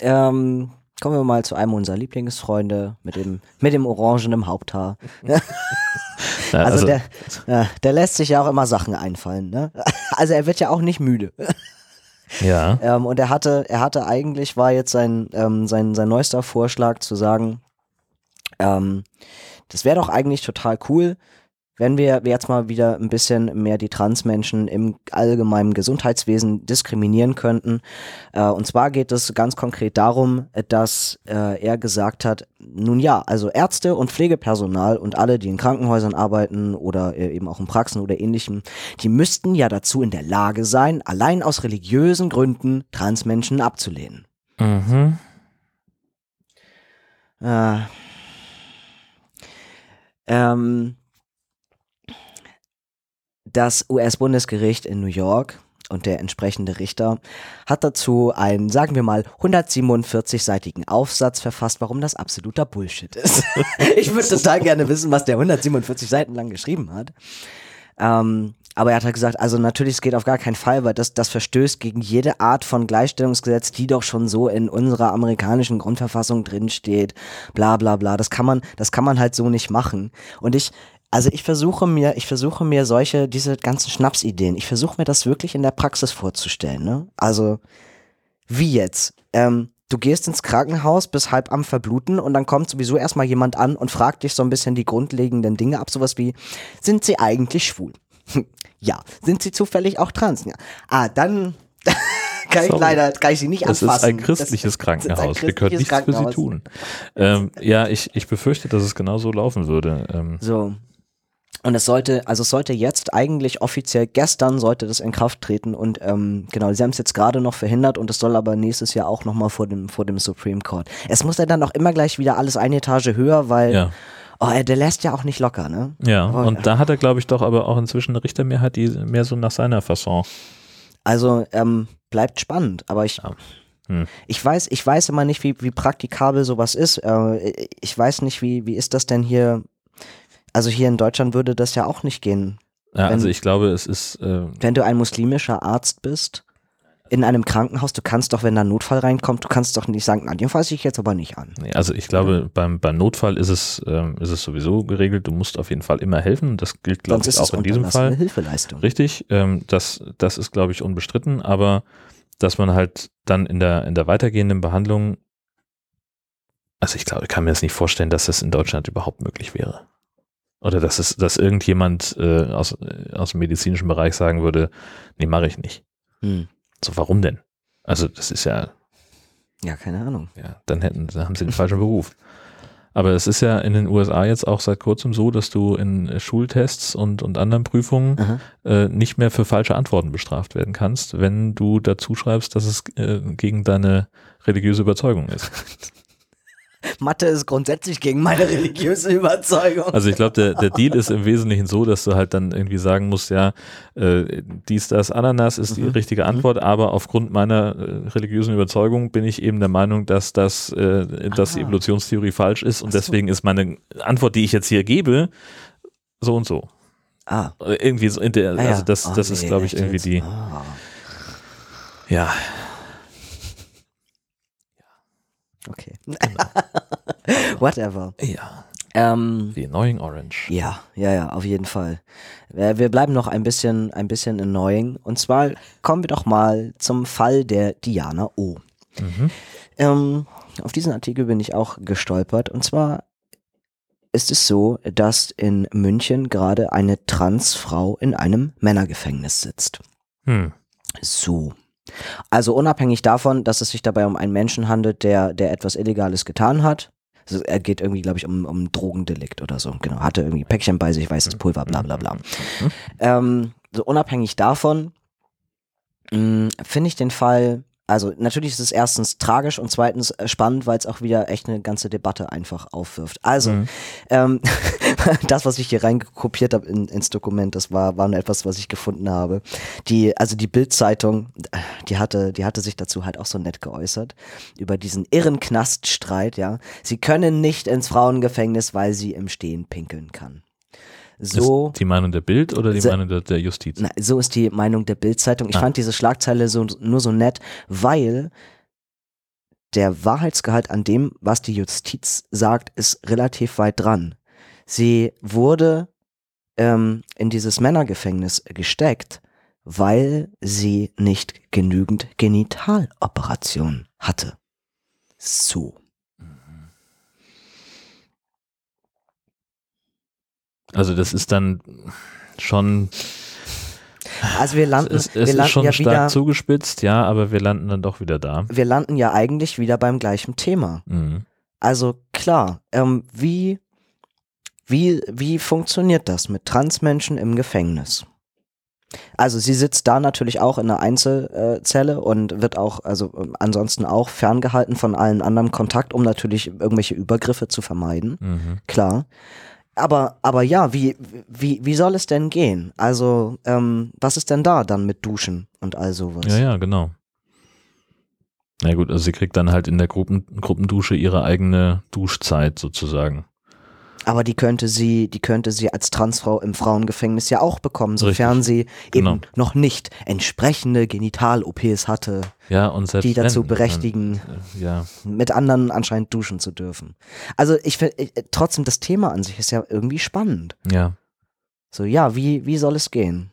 Ähm, kommen wir mal zu einem unserer Lieblingsfreunde mit dem, mit dem orangenen Haupthaar. Ja, (laughs) Also, der, ja, der lässt sich ja auch immer Sachen einfallen, ne? (laughs) Also er wird ja auch nicht müde. ja. Ähm, und er hatte, er hatte eigentlich, war jetzt sein, ähm, sein, sein neuester Vorschlag zu sagen, ähm, das wäre doch eigentlich total cool, wenn wir jetzt mal wieder ein bisschen mehr die Transmenschen im allgemeinen Gesundheitswesen diskriminieren könnten. Äh, und zwar geht es ganz konkret darum, dass äh, er gesagt hat, nun ja, also Ärzte und Pflegepersonal und alle, die in Krankenhäusern arbeiten oder äh, eben auch in Praxen oder ähnlichem, die müssten ja dazu in der Lage sein, allein aus religiösen Gründen Transmenschen abzulehnen. Mhm. Äh, ähm, das US-Bundesgericht in New York und der entsprechende Richter hat dazu einen, sagen wir mal, 147-seitigen Aufsatz verfasst, warum das absoluter Bullshit ist. (laughs) ich würde total gerne wissen, was der 147 Seiten lang geschrieben hat. Ähm, aber er hat halt gesagt, also natürlich, es geht auf gar keinen Fall, weil das, das verstößt gegen jede Art von Gleichstellungsgesetz, die doch schon so in unserer amerikanischen Grundverfassung drinsteht, bla bla bla. Das kann man, das kann man halt so nicht machen. Und ich, also ich versuche mir, ich versuche mir solche, diese ganzen Schnapsideen, ich versuche mir das wirklich in der Praxis vorzustellen, ne? Also, wie jetzt? Ähm, du gehst ins Krankenhaus, bist halb am Verbluten und dann kommt sowieso erstmal jemand an und fragt dich so ein bisschen die grundlegenden Dinge ab, sowas wie, sind sie eigentlich schwul? (laughs) ja. Sind sie zufällig auch trans? Ja. Ah, dann (laughs) kann ich Sorry. leider, kann ich sie nicht Das anfassen. ist ein christliches Das- Krankenhaus. ein Wir können christliches nichts für sie tun. Ähm, ja, ich, ich befürchte, dass es genau so laufen würde. Ähm, So. Und es sollte, also es sollte jetzt eigentlich offiziell gestern sollte das in Kraft treten und ähm, genau, sie haben es jetzt gerade noch verhindert und es soll aber nächstes Jahr auch nochmal vor dem, vor dem Supreme Court. Es muss ja dann auch immer gleich wieder alles eine Etage höher, weil ja. oh, er- der lässt ja auch nicht locker, ne? Ja, Oh, und da hat er, glaube ich, doch aber auch inzwischen eine Richtermehrheit, die mehr so nach seiner Fasson. Also ähm, bleibt spannend, aber ich, Ja. Hm. ich weiß, ich weiß immer nicht, wie, wie praktikabel sowas ist. Äh, ich weiß nicht, wie, wie ist das denn hier? Also hier in Deutschland würde das ja auch nicht gehen. Ja, also Wenn- ich glaube, es ist, äh, Wenn du ein muslimischer Arzt bist, in einem Krankenhaus, du kannst doch, wenn da ein Notfall reinkommt, du kannst doch nicht sagen, na, den fasse ich jetzt aber nicht an. also ich glaube, beim, beim Notfall ist es, ähm, ist es sowieso geregelt, du musst auf jeden Fall immer helfen. Das gilt, glaube ich, auch in diesem Fall. Hilfeleistung. Richtig, ähm, das, das ist, glaube ich, unbestritten, aber dass man halt dann in der, in der weitergehenden Behandlung, also ich glaube, ich kann mir das nicht vorstellen, dass das in Deutschland überhaupt möglich wäre. Oder dass es, dass irgendjemand äh, aus, aus dem medizinischen Bereich sagen würde, nee, mache ich nicht. Hm. So, warum denn? Also, das ist ja, Ja, keine Ahnung. ja, dann hätten, dann haben sie den falschen Beruf. Aber es ist ja in den USA jetzt auch seit kurzem so, dass du in Schultests und, und anderen Prüfungen äh, nicht mehr für falsche Antworten bestraft werden kannst, wenn du dazu schreibst, dass es äh, gegen deine religiöse Überzeugung ist. (laughs) Mathe ist grundsätzlich gegen meine religiöse Überzeugung. Also ich glaube, der, der Deal ist im Wesentlichen so, dass du halt dann irgendwie sagen musst, ja, äh, dies, das, Ananas ist die Mhm. richtige Antwort, aber aufgrund meiner äh, religiösen Überzeugung bin ich eben der Meinung, dass das, äh, dass die Ah. Evolutionstheorie falsch ist und so. deswegen ist meine Antwort, die ich jetzt hier gebe, so und so. ah, Äh, Irgendwie so in der, ah ja. also das, Oh, das ist, nee, glaube ich, irgendwie die, Ah. ja, Okay. (laughs) Whatever. ja, Ähm, the annoying orange. ja, ja, ja, auf jeden Fall. Äh, Wir bleiben noch ein bisschen, ein bisschen annoying. Und zwar kommen wir doch mal zum Fall der Diana O. Mhm. Ähm, auf diesen Artikel bin ich auch gestolpert. Und zwar ist es so, dass in München gerade eine Transfrau in einem Männergefängnis sitzt. Hm. So. Also unabhängig davon, dass es sich dabei um einen Menschen handelt, der, der etwas Illegales getan hat. Also er geht irgendwie, glaube ich, um, um Drogendelikt oder so. Genau, hatte irgendwie Päckchen bei sich, weißes Pulver, bla bla bla. Ähm, so unabhängig davon mh, finde ich den Fall, also natürlich ist es erstens tragisch und zweitens äh, spannend, weil es auch wieder echt eine ganze Debatte einfach aufwirft. Also, Mhm. ähm, (laughs) das, was ich hier reingekopiert habe in, ins Dokument, das war, war nur etwas, was ich gefunden habe. Die, also die Bild-Zeitung, die hatte, die hatte sich dazu halt auch so nett geäußert über diesen irren Knaststreit, ja. Sie können nicht ins Frauengefängnis, weil sie im Stehen pinkeln kann. So. Ist die Meinung der Bild oder die Se- Meinung der, der Justiz? Na, so ist die Meinung der Bild-Zeitung. Ich Ah. fand diese Schlagzeile so, nur so nett, weil der Wahrheitsgehalt an dem, was die Justiz sagt, ist relativ weit dran. Sie wurde ähm, in dieses Männergefängnis gesteckt, weil sie nicht genügend Genitaloperationen hatte. So. Also das ist dann schon, Also wir landen, es, es wir ist landen schon ja stark wieder, zugespitzt, ja, aber wir landen dann doch wieder da. wir landen ja eigentlich wieder beim gleichen Thema. Mhm. Also klar, ähm, wie, wie, wie funktioniert das mit Transmenschen im Gefängnis? Also sie sitzt da natürlich auch in einer Einzelzelle und wird auch, also ähm, ansonsten auch ferngehalten von allen anderen Kontakt, um natürlich irgendwelche Übergriffe zu vermeiden. Mhm. Klar. Aber, aber ja, wie, wie, wie soll es denn gehen? Also, ähm, was ist denn da dann mit Duschen und all sowas? Ja, ja, genau. Na gut, also sie kriegt dann halt in der Gruppen, Gruppendusche ihre eigene Duschzeit sozusagen. Aber die könnte sie, die könnte sie als Transfrau im Frauengefängnis ja auch bekommen, sofern sie genau. eben noch nicht entsprechende Genital-OPs hatte, Ja, und die dazu berechtigen, äh, Ja, mit anderen anscheinend duschen zu dürfen. Also ich finde, äh, trotzdem das Thema an sich ist ja irgendwie spannend. ja. So, ja, wie, wie soll es gehen?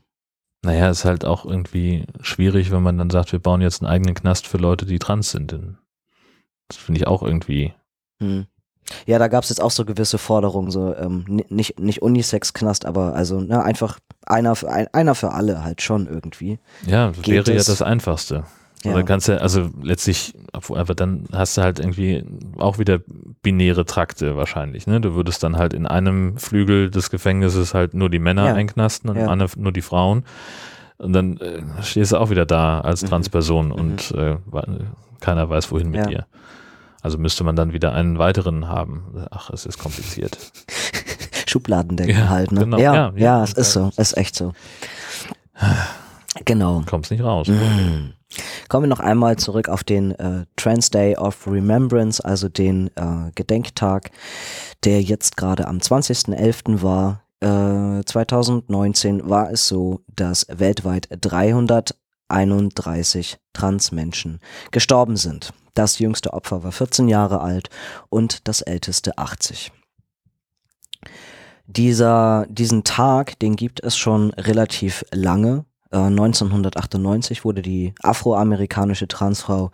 Naja, ist halt auch irgendwie schwierig, wenn man dann sagt, wir bauen jetzt einen eigenen Knast für Leute, die trans sind. Das finde ich auch irgendwie. Hm. Ja, da gab es jetzt auch so gewisse Forderungen, so ähm, ni- nicht, nicht Unisex-Knast, aber also ne, einfach einer für, ein, einer für alle halt schon irgendwie. Ja, das Geht wäre es? ja das Einfachste. Ja. Oder kannst du, also letztlich, aber dann hast du halt irgendwie auch wieder binäre Trakte wahrscheinlich. Ne? Du würdest dann halt in einem Flügel des Gefängnisses halt nur die Männer Ja. einknasten und im Ja. anderen nur die Frauen. Und dann äh, stehst du auch wieder da als Mhm. Transperson und äh, keiner weiß, wohin mit Ja. dir. Also müsste man dann wieder einen weiteren haben. Ach, es ist kompliziert. (laughs) Schubladendenken Ja, halt, ne? genau. Ja, Ja, ja, es ist so, ist echt so. Genau. Kommst nicht raus. Mhm. Kommen wir noch einmal zurück auf den äh, Trans Day of Remembrance, also den äh, Gedenktag, der jetzt gerade am 20.11. war. Äh, 2019 war es so, dass weltweit 331 Transmenschen gestorben sind. Das jüngste Opfer war 14 Jahre alt und das älteste 80. Dieser, diesen Tag, den gibt es schon relativ lange. Äh, 1998 wurde die afroamerikanische Transfrau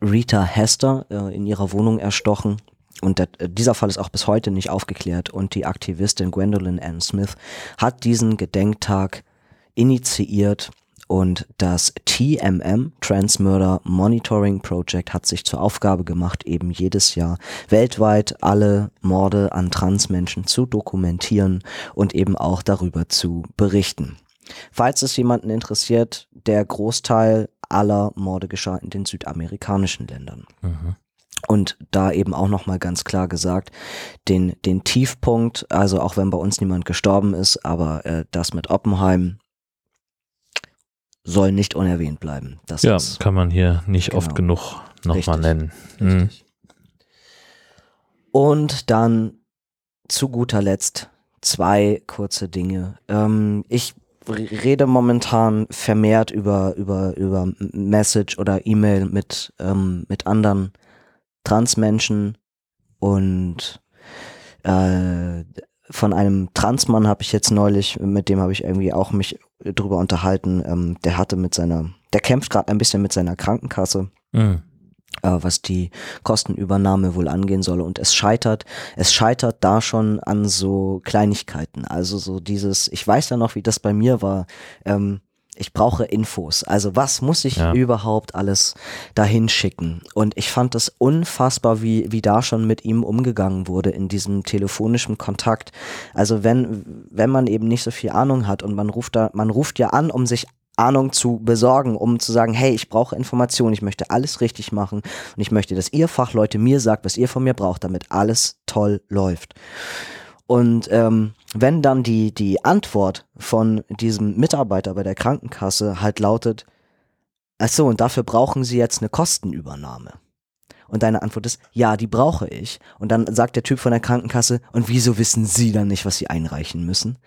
Rita Hester äh, in ihrer Wohnung erstochen. Und der, äh, dieser Fall ist auch bis heute nicht aufgeklärt. Und die Aktivistin Gwendolyn Ann Smith hat diesen Gedenktag initiiert. Und das TMM, Trans Murder Monitoring Project, hat sich zur Aufgabe gemacht, eben jedes Jahr weltweit alle Morde an Transmenschen zu dokumentieren und eben auch darüber zu berichten. Falls es jemanden interessiert, der Großteil aller Morde geschah in den südamerikanischen Ländern. Mhm. Und da eben auch nochmal ganz klar gesagt, den, den Tiefpunkt, also auch wenn bei uns niemand gestorben ist, aber äh, das mit Oppenheim soll nicht unerwähnt bleiben. Das Ja, ist kann man hier nicht Genau. oft genug nochmal nennen. Mhm. Richtig. Und dann zu guter Letzt zwei kurze Dinge. Ähm, ich rede momentan vermehrt über, über, über Message oder E-Mail mit, ähm, mit anderen Transmenschen und äh, von einem Transmann habe ich jetzt neulich, mit dem habe ich irgendwie auch mich drüber unterhalten. Ähm, der hatte mit seiner, der kämpft gerade ein bisschen mit seiner Krankenkasse Mhm. äh, was die Kostenübernahme wohl angehen soll. Und es scheitert, es scheitert da schon an so Kleinigkeiten. Also so dieses, ich weiß ja noch, wie das bei mir war. Ähm, ich brauche Infos. Also was muss ich Ja. überhaupt alles dahin schicken? Und ich fand es unfassbar, wie, wie da schon mit ihm umgegangen wurde in diesem telefonischen Kontakt. Also wenn, wenn man eben nicht so viel Ahnung hat und man ruft da, man ruft ja an, um sich Ahnung zu besorgen, um zu sagen, hey, ich brauche Informationen, ich möchte alles richtig machen und ich möchte, dass ihr Fachleute mir sagt, was ihr von mir braucht, damit alles toll läuft. Und ähm, wenn dann die, die Antwort von diesem Mitarbeiter bei der Krankenkasse halt lautet, ach so, und dafür brauchen Sie jetzt eine Kostenübernahme. Und deine Antwort ist, ja, die brauche ich. Und dann sagt der Typ von der Krankenkasse, und wieso wissen Sie dann nicht, was Sie einreichen müssen?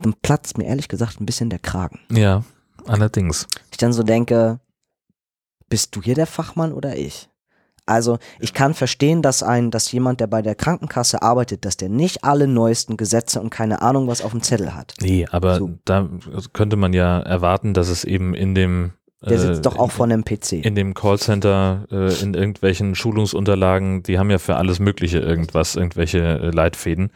Dann platzt mir ehrlich gesagt ein bisschen der Kragen. Ja, allerdings. Ich dann so denke, bist du hier der Fachmann oder ich? Also ich kann verstehen, dass ein, dass jemand, der bei der Krankenkasse arbeitet, dass der nicht alle neuesten Gesetze und keine Ahnung was auf dem Zettel hat. Nee, aber So. da könnte man ja erwarten, dass es eben in dem Der sitzt äh, doch auch in, vor einem PC. in dem Callcenter, äh, in irgendwelchen Schulungsunterlagen, die haben ja für alles Mögliche irgendwas, irgendwelche äh, Leitfäden.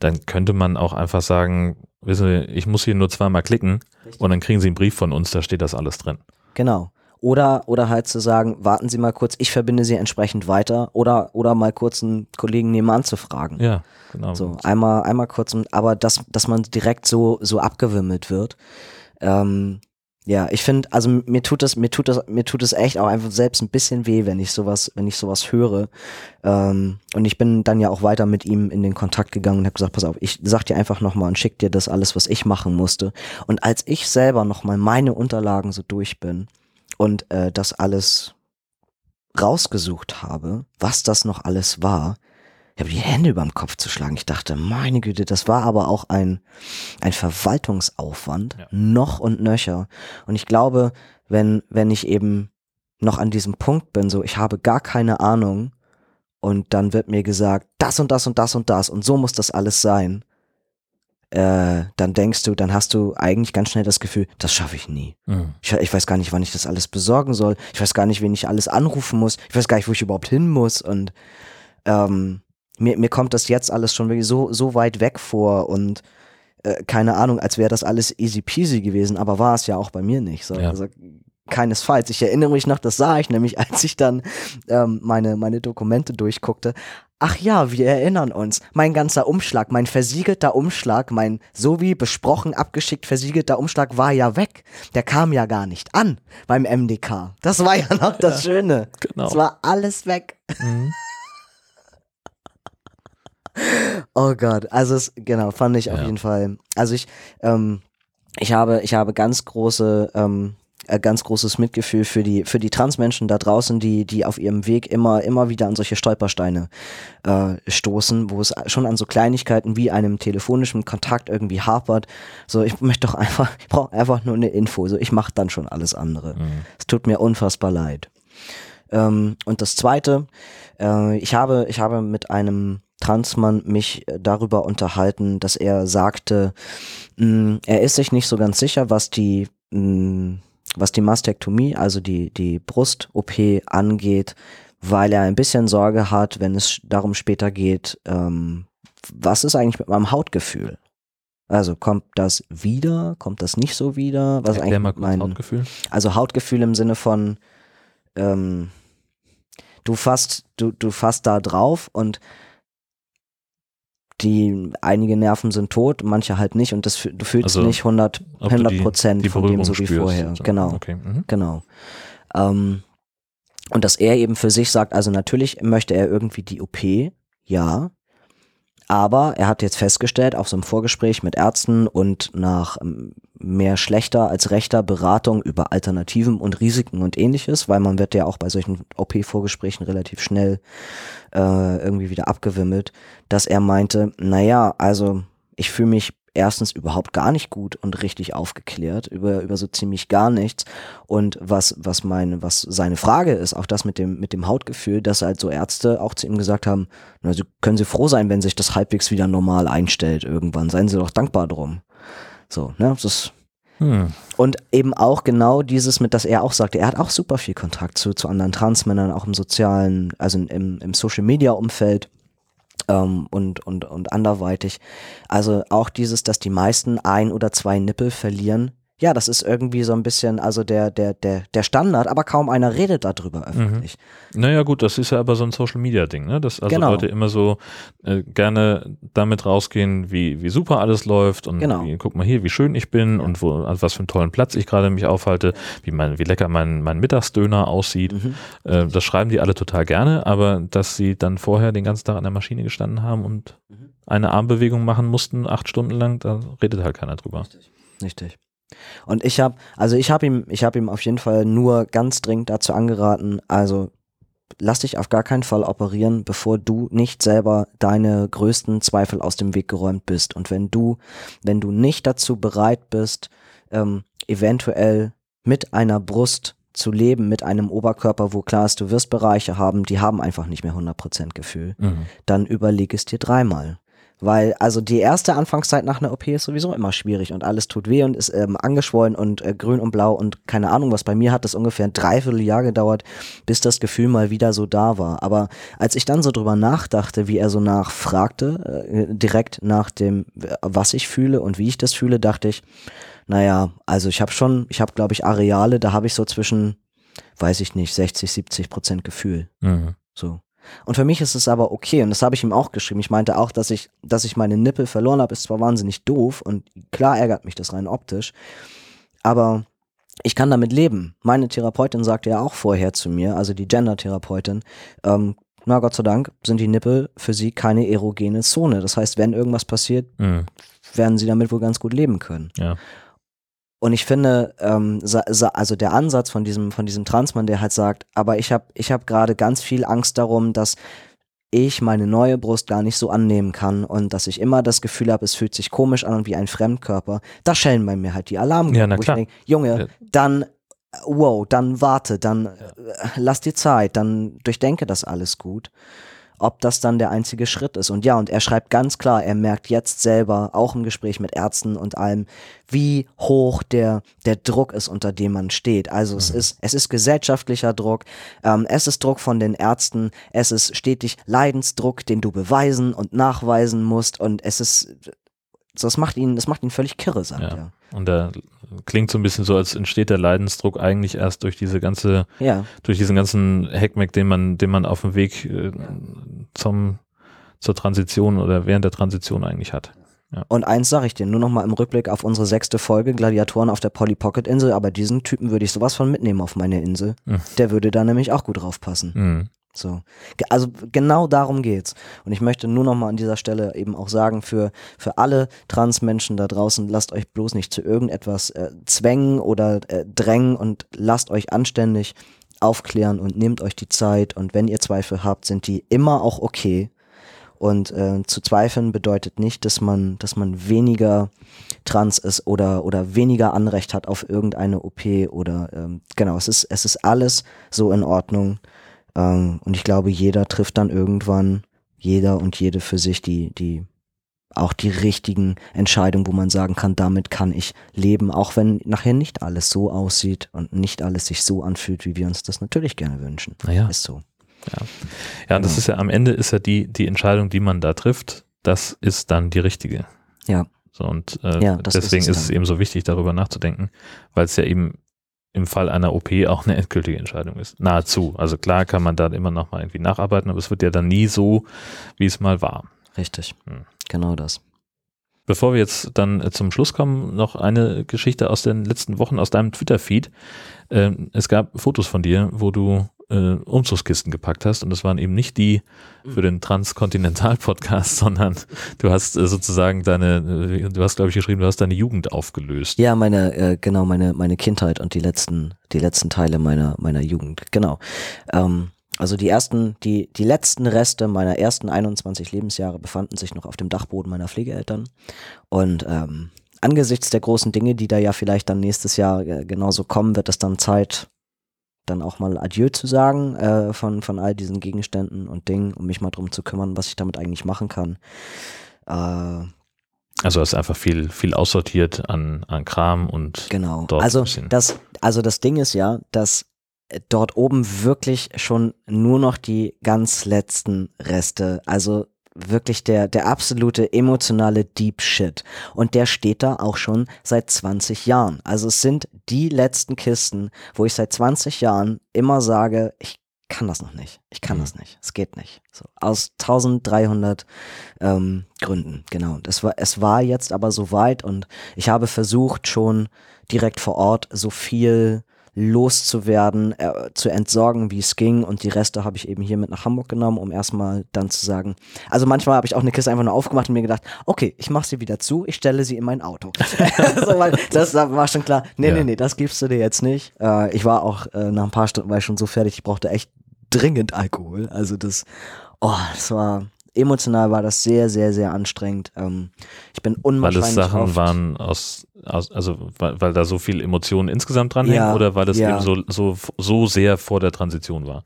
dann könnte man auch einfach sagen, wissen Sie, ich muss hier nur zweimal klicken und dann kriegen Sie einen Brief von uns, da steht das alles drin. Genau. Oder, oder halt zu sagen, warten Sie mal kurz, ich verbinde Sie entsprechend weiter oder, oder mal kurz einen Kollegen nebenan zu fragen. Ja, genau. So, einmal, einmal kurz, aber dass, dass man direkt so, so abgewimmelt wird. Ähm, ja, ich finde, also mir tut das, mir tut das, mir tut es echt auch einfach selbst ein bisschen weh, wenn ich sowas, wenn ich sowas höre. Ähm, und ich bin dann ja auch weiter mit ihm in den Kontakt gegangen und habe gesagt, pass auf, ich sag dir einfach nochmal und schick dir das alles, was ich machen musste. Und als ich selber nochmal meine Unterlagen so durch bin und äh, das alles rausgesucht habe, was das noch alles war, ich habe die Hände überm Kopf zu schlagen. Ich dachte, meine Güte, das war aber auch ein, ein Verwaltungsaufwand, Ja. noch und nöcher. Und ich glaube, wenn, wenn ich eben noch an diesem Punkt bin, so ich habe gar keine Ahnung und dann wird mir gesagt, das und das und das und das und so muss das alles sein, äh, dann denkst du, dann hast du eigentlich ganz schnell das Gefühl, das schaffe ich nie. Mhm. Ich, ich weiß gar nicht, wann ich das alles besorgen soll. Ich weiß gar nicht, wen ich alles anrufen muss. Ich weiß gar nicht, wo ich überhaupt hin muss. Und ähm, mir, mir kommt das jetzt alles schon wirklich so, so weit weg vor und äh, keine Ahnung, als wäre das alles easy peasy gewesen, aber war es ja auch bei mir nicht. So. Ja. Also keinesfalls. Ich erinnere mich noch, das sah ich nämlich, (laughs) als ich dann ähm, meine, meine Dokumente durchguckte. Ach ja, wir erinnern uns. Mein ganzer Umschlag, mein versiegelter Umschlag, mein so wie besprochen abgeschickt versiegelter Umschlag war ja weg. Der kam ja gar nicht an beim MDK. Das war ja noch das Schöne. Genau. Es war alles weg. Mhm. (laughs) Oh Gott, also es, genau, fand ich auf Ja. jeden Fall. Also ich, ähm, ich habe, ich habe ganz große, ähm, äh, ganz großes Mitgefühl für die, für die Transmenschen da draußen, die, die auf ihrem Weg immer, immer wieder an solche Stolpersteine äh, stoßen, wo es schon an so Kleinigkeiten wie einem telefonischen Kontakt irgendwie hapert. So, ich möchte doch einfach, (laughs) ich brauche einfach nur eine Info. So, ich mache dann schon alles andere. Mhm. Es tut mir unfassbar leid. Ähm, und das zweite, äh, ich habe, ich habe mit einem Transmann mich äh, darüber unterhalten, dass er sagte, mh, er ist sich nicht so ganz sicher, was die, mh, was die Mastektomie, also die, die Brust-OP angeht, weil er ein bisschen Sorge hat, wenn es darum später geht, ähm, was ist eigentlich mit meinem Hautgefühl? Also kommt das wieder? Kommt das nicht so wieder? Was ist Erklär eigentlich meinen- Hautgefühl. also Hautgefühl im Sinne von, ähm, du fasst, du, du fasst da drauf und die einige Nerven sind tot, manche halt nicht und das, du fühlst Also, nicht 100 Ob du 100 die- Prozent von dem so wie spürst vorher. so. Genau, Okay. Mhm. genau. Ähm, und dass er eben für sich sagt, also natürlich möchte er irgendwie die OP, ja, aber er hat jetzt festgestellt, auf so einem Vorgespräch mit Ärzten und nach ähm, mehr schlechter als rechter Beratung über Alternativen und Risiken und ähnliches, weil man wird ja auch bei solchen OP-Vorgesprächen relativ schnell äh, irgendwie wieder abgewimmelt, dass er meinte, naja, also ich fühle mich erstens überhaupt gar nicht gut und richtig aufgeklärt über, über so ziemlich gar nichts. Und was, was meine, was seine Frage ist, auch das mit dem, mit dem Hautgefühl, dass halt so Ärzte auch zu ihm gesagt haben, na, Sie können Sie froh sein, wenn sich das halbwegs wieder normal einstellt irgendwann. Seien Sie doch dankbar drum. So, ne, das ist, Hm. und eben auch genau dieses mit, dass er auch sagte, er hat auch super viel Kontakt zu, zu anderen Transmännern, auch im sozialen, also im, im Social Media Umfeld ähm, und, und, und anderweitig. Also auch dieses, dass die meisten ein oder zwei Nippel verlieren. Ja, das ist irgendwie so ein bisschen, also der, der, der, der Standard, aber kaum einer redet darüber öffentlich. Naja, gut, das ist ja aber so ein Social Media Ding, ne? Dass also Genau. Leute immer so äh, gerne damit rausgehen, wie, wie super alles läuft und Genau. wie, guck mal hier, wie schön ich bin und wo, also was für einen tollen Platz ich gerade mich aufhalte, wie mein, wie lecker mein, mein Mittagsdöner aussieht. Mhm. Äh, das schreiben die alle total gerne, aber dass sie dann vorher den ganzen Tag an der Maschine gestanden haben und Mhm. eine Armbewegung machen mussten, acht Stunden lang, da redet halt keiner drüber. Richtig. Und ich habe, also ich habe ihm, ich habe ihm auf jeden Fall nur ganz dringend dazu angeraten, also lass dich auf gar keinen Fall operieren, bevor du nicht selber deine größten Zweifel aus dem Weg geräumt bist. Und wenn du, wenn du nicht dazu bereit bist, ähm, eventuell mit einer Brust zu leben, mit einem Oberkörper, wo klar ist, du wirst Bereiche haben, die haben einfach nicht mehr 100% Gefühl Mhm. dann überleg es dir dreimal. Weil, also die erste Anfangszeit nach einer OP ist sowieso immer schwierig und alles tut weh und ist ähm, angeschwollen und äh, grün und blau und keine Ahnung was. Bei mir hat das ungefähr ein Dreivierteljahr gedauert, bis das Gefühl mal wieder so da war. Aber als ich dann so drüber nachdachte, wie er so nachfragte, äh, direkt nach dem, was ich fühle und wie ich das fühle, dachte ich, naja, also ich habe schon, ich habe glaube ich Areale, da habe ich so zwischen, weiß ich nicht, 60, 70 Prozent Gefühl. Mhm. So. Und für mich ist es aber okay, und das habe ich ihm auch geschrieben. Ich meinte auch, dass ich, dass ich meine Nippel verloren habe, ist zwar wahnsinnig doof und klar ärgert mich das rein optisch, aber ich kann damit leben. Meine Therapeutin sagte ja auch vorher zu mir, also die Gender-Therapeutin, ähm, na Gott sei Dank sind die Nippel für sie keine erogene Zone. Das heißt, wenn irgendwas passiert, Mhm. werden sie damit wohl ganz gut leben können. Ja. Und ich finde, ähm, also der Ansatz von diesem, von diesem Transmann, der halt sagt, aber ich habe ich hab gerade ganz viel Angst darum, dass ich meine neue Brust gar nicht so annehmen kann und dass ich immer das Gefühl habe, es fühlt sich komisch an und wie ein Fremdkörper. Da schellen bei mir halt die Alarmglocken. Ja, na klar. Junge, Ja. dann, wow, dann warte, dann äh, lass dir Zeit, dann durchdenke das alles gut ob das dann der einzige Schritt ist. Und ja, und er schreibt ganz klar, er merkt jetzt selber, auch im Gespräch mit Ärzten und allem, wie hoch der, der Druck ist, unter dem man steht. Also es ist, es ist gesellschaftlicher Druck, ähm, es ist Druck von den Ärzten, es ist stetig Leidensdruck, den du beweisen und nachweisen musst und es ist, das macht ihn, das macht ihn völlig kirre, sagt Ja. er. Und da klingt so ein bisschen so, als entsteht der Leidensdruck eigentlich erst durch diese ganze, Ja, durch diesen ganzen Hackmack, den man, den man auf dem Weg äh, zum, zur Transition oder während der Transition eigentlich hat. und eins sage ich dir, nur noch mal im Rückblick auf unsere sechste Folge, Gladiatoren auf der Polly Pocket Insel, aber diesen Typen würde ich sowas von mitnehmen auf meine Insel. Mhm. Der würde da nämlich auch gut drauf passen. Mhm. So. Also genau darum geht's. Und ich möchte nur noch mal an dieser Stelle eben auch sagen, für, für alle Transmenschen da draußen, lasst euch bloß nicht zu irgendetwas äh, zwängen oder äh, drängen und lasst euch anständig aufklären und nehmt euch die Zeit. Und wenn ihr Zweifel habt, sind die immer auch okay. Und äh, zu zweifeln bedeutet nicht, dass man, dass man weniger trans ist oder, oder weniger Anrecht hat auf irgendeine OP oder ähm, genau, es ist, es ist alles so in Ordnung. Ähm, und ich glaube, jeder trifft dann irgendwann, jeder und jede für sich die, die auch die richtigen Entscheidungen, wo man sagen kann, damit kann ich leben, auch wenn nachher nicht alles so aussieht und nicht alles sich so anfühlt, wie wir uns das natürlich gerne wünschen. Naja. Ist so. Ja, das Genau. ist ja am Ende ist ja die, die Entscheidung, die man da trifft, das ist dann die richtige. Ja. So, und äh, Ja, das ist deswegen es ist es eben so wichtig, darüber nachzudenken, weil es ja eben im Fall einer OP auch eine endgültige Entscheidung ist. Nahezu. Also klar kann man da immer noch mal irgendwie nacharbeiten, aber es wird ja dann nie so, wie es mal war. Richtig. Hm. Genau das. Bevor wir jetzt dann äh, zum Schluss kommen, noch eine Geschichte aus den letzten Wochen aus deinem Twitter-Feed. Ähm, es gab Fotos von dir, wo du äh, Umzugskisten gepackt hast und das waren eben nicht die für den Transkontinental-Podcast, (laughs) sondern du hast äh, sozusagen deine, äh, du hast glaube ich geschrieben, du hast deine Jugend aufgelöst. Ja, meine, äh, genau, meine, meine Kindheit und die letzten, die letzten Teile meiner, meiner Jugend. Genau. Ähm, also die ersten, die, die letzten Reste meiner ersten 21 Lebensjahre befanden sich noch auf dem Dachboden meiner Pflegeeltern. Und ähm, angesichts der großen Dinge, die da ja vielleicht dann nächstes Jahr äh, genauso kommen, wird es dann Zeit, dann auch mal Adieu zu sagen äh, von, von all diesen Gegenständen und Dingen, um mich mal drum zu kümmern, was ich damit eigentlich machen kann. Äh, Also hast einfach viel, viel aussortiert an, an Kram und Genau. dort ein also bisschen. das, also das Ding ist ja, dass äh, dort oben wirklich schon nur noch die ganz letzten Reste, also wirklich der, der absolute emotionale Deep Shit. Und der steht da auch schon seit 20 Jahren. Also es sind die letzten Kisten, wo ich seit 20 Jahren immer sage, ich kann das noch nicht. Ich kann Mhm. das nicht. Es geht nicht. So, aus 1300 ähm, Gründen, genau. Und es war, es war jetzt aber soweit und ich habe versucht schon direkt vor Ort so viel loszuwerden, äh, zu entsorgen, wie es ging und die Reste habe ich eben hier mit nach Hamburg genommen, um erstmal dann zu sagen, also manchmal habe ich auch eine Kiste einfach nur aufgemacht und mir gedacht, okay, ich mache sie wieder zu, ich stelle sie in mein Auto. (laughs) so, weil das da war schon klar, nee, Ja. nee, nee, das gibst du dir jetzt nicht. Äh, ich war auch äh, nach ein paar Stunden war ich schon so fertig, ich brauchte echt dringend Alkohol. Also das, oh, das war emotional war das sehr, sehr, sehr anstrengend. Ähm, ich bin weil unwahrscheinlich es Sachen oft, waren aus, aus also weil, weil da so viel Emotionen insgesamt dranhängen Ja, oder weil es ja. eben so, so, so sehr vor der Transition war?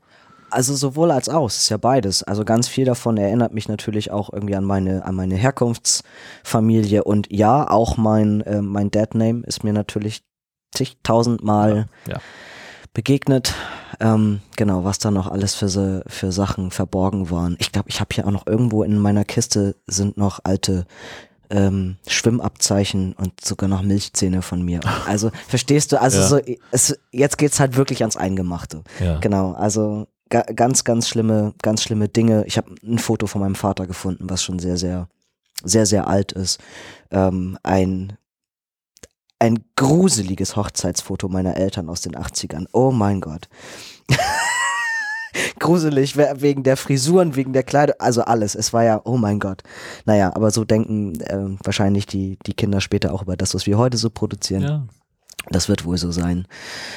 Also sowohl als auch, es ist ja beides. Also ganz viel davon erinnert mich natürlich auch irgendwie an meine, an meine Herkunftsfamilie und ja, auch mein, äh, mein Dad-Name ist mir natürlich zigtausendmal Ja. Begegnet. Ähm, genau, was da noch alles für, so, für Sachen verborgen waren. Ich glaube, ich habe hier auch noch irgendwo in meiner Kiste sind noch alte ähm, Schwimmabzeichen und sogar noch Milchzähne von mir. (laughs) Also verstehst du, also Ja. so, es, jetzt geht's halt wirklich ans Eingemachte. Ja. Genau, also ga, ganz, ganz schlimme, ganz schlimme Dinge. Ich habe ein Foto von meinem Vater gefunden, was schon sehr, sehr, sehr, sehr alt ist. Ähm, ein ein gruseliges Hochzeitsfoto meiner Eltern aus den 80ern. Oh mein Gott. (laughs) Gruselig we- wegen der Frisuren, wegen der Kleider, also alles. Es war ja, oh mein Gott. Naja, aber so denken ähm, wahrscheinlich die, die Kinder später auch über das, was wir heute so produzieren. Ja. Das wird wohl so sein.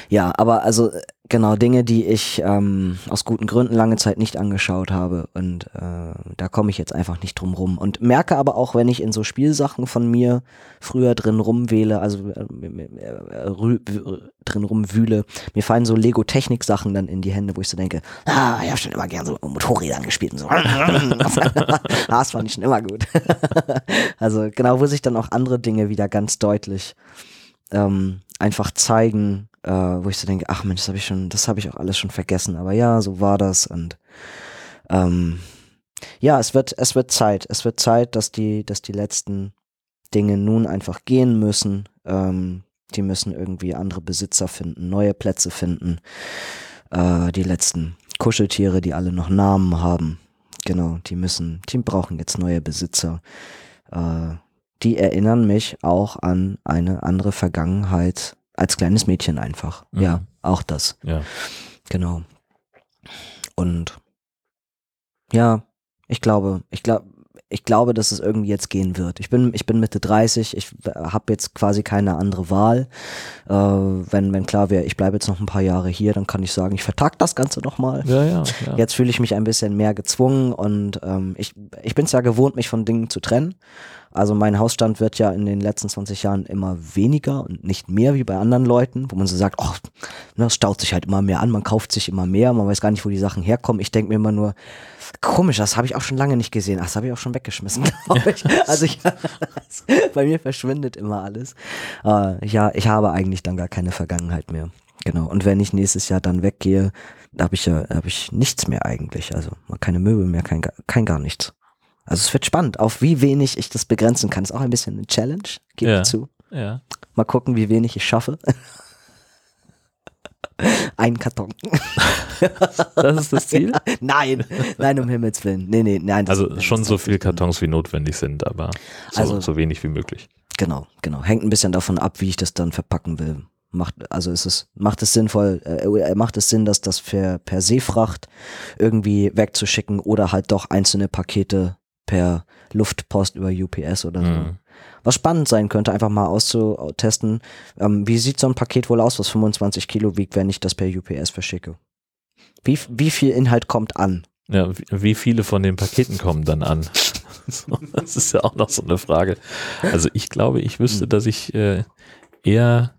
Ja, aber also äh, genau Dinge, die ich ähm, aus guten Gründen lange Zeit nicht angeschaut habe und äh, da komme ich jetzt einfach nicht drum rum und merke aber auch, wenn ich in so Spielsachen von mir früher drin rumwähle, also äh, äh, rü- w- drin rumwühle, mir fallen so Lego Technik Sachen dann in die Hände, wo ich so denke, ah, ich habe schon immer gern so Motorrädern gespielt und so. ah, (laughs) das fand ich schon immer gut. (laughs) also genau, wo sich dann auch andere Dinge wieder ganz deutlich ähm, einfach zeigen, äh, wo ich so denke, ach Mensch, das habe ich schon, das habe ich auch alles schon vergessen. Aber ja, so war das und ähm, ja, es wird, es wird Zeit. Es wird Zeit, dass die, dass die letzten Dinge nun einfach gehen müssen. Ähm, die müssen irgendwie andere Besitzer finden, neue Plätze finden. Äh, die letzten Kuscheltiere, die alle noch Namen haben. Genau, die müssen, die brauchen jetzt neue Besitzer. Äh, die erinnern mich auch an eine andere Vergangenheit als kleines Mädchen einfach. Mhm. Ja, auch das. Ja. Genau. Und ja, ich glaube, ich glaube, ich glaube, dass es irgendwie jetzt gehen wird. Ich bin, ich bin Mitte 30, ich habe jetzt quasi keine andere Wahl. Äh, wenn, wenn klar wäre, ich bleibe jetzt noch ein paar Jahre hier, dann kann ich sagen, ich vertag das Ganze nochmal. Ja, ja. ja. Jetzt fühle ich mich ein bisschen mehr gezwungen und ähm, ich, ich bin es ja gewohnt, mich von Dingen zu trennen. Also mein Hausstand wird ja in den letzten 20 Jahren immer weniger und nicht mehr wie bei anderen Leuten, wo man so sagt, oh, ne, es staut sich halt immer mehr an, man kauft sich immer mehr, man weiß gar nicht, wo die Sachen herkommen. Ich denke mir immer nur, komisch, das habe ich auch schon lange nicht gesehen. Ach, das habe ich auch schon weggeschmissen, (laughs) glaube ich. Also ich, (laughs) bei mir verschwindet immer alles. Äh, ja, ich habe eigentlich dann gar keine Vergangenheit mehr. Genau. Und wenn ich nächstes Jahr dann weggehe, da habe ich ja, habe ich nichts mehr eigentlich. Also keine Möbel mehr, kein, kein gar nichts. Also es wird spannend, auf wie wenig ich das begrenzen kann. Ist auch ein bisschen eine Challenge, gebe Ja. ich zu. ja. Mal gucken, wie wenig ich schaffe. (laughs) Ein Karton. (laughs) Das ist das Ziel. (laughs) nein, nein, um Himmels Willen. Nee, nee, nein. Also schon so wirklich- viel Kartons wie notwendig sind, aber so, Also- so wenig wie möglich. Genau, genau. Hängt ein bisschen davon ab, wie ich das dann verpacken will. Macht, also ist es, macht es sinnvoll, äh, macht es Sinn, dass das per, per Seefracht irgendwie wegzuschicken oder halt doch einzelne Pakete per Luftpost über UPS oder so. Mhm. Was spannend sein könnte, einfach mal auszutesten, ähm, wie sieht so ein Paket wohl aus, was 25 Kilo wiegt, wenn ich das per UPS verschicke? Wie, wie viel Inhalt kommt an? Ja, wie, viele von den Paketen kommen dann an? (laughs) Das ist ja auch noch so eine Frage. Also ich glaube, ich wüsste, dass ich äh, eher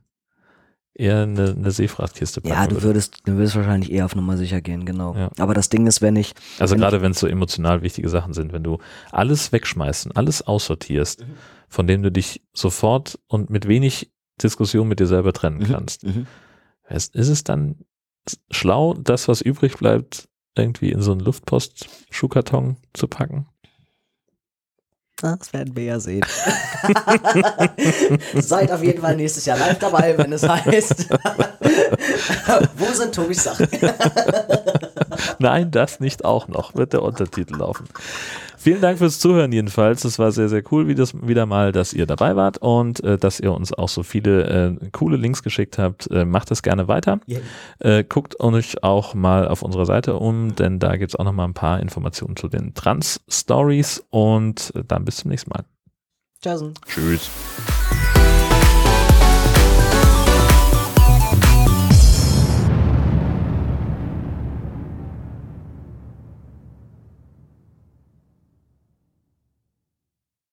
eher eine, eine Seefrachtkiste packen Ja, du würde. würdest, du würdest wahrscheinlich eher auf Nummer sicher gehen, genau. Ja. Aber das Ding ist, wenn ich, Also wenn gerade wenn es so emotional wichtige Sachen sind, wenn du alles wegschmeißt und alles aussortierst, Mhm. von dem du dich sofort und mit wenig Diskussion mit dir selber trennen Mhm. kannst, Mhm. ist, ist es dann schlau, das, was übrig bleibt, irgendwie in so einen Luftpost-Schuhkarton zu packen? Das werden wir ja sehen. (laughs) Seid auf jeden Fall nächstes Jahr live dabei, wenn es heißt, (laughs) wo sind Tobis Sachen? Nein, das nicht auch noch, wird der Untertitel laufen. Vielen Dank fürs Zuhören jedenfalls. Es war sehr, sehr cool, wie das wieder mal, dass ihr dabei wart und äh, dass ihr uns auch so viele äh, coole Links geschickt habt. Äh, macht es gerne weiter. Äh, guckt euch auch mal auf unserer Seite um, denn da gibt es auch noch mal ein paar Informationen zu den Trans-Stories und äh, dann bis zum nächsten Mal. Tschüss. Tschüss.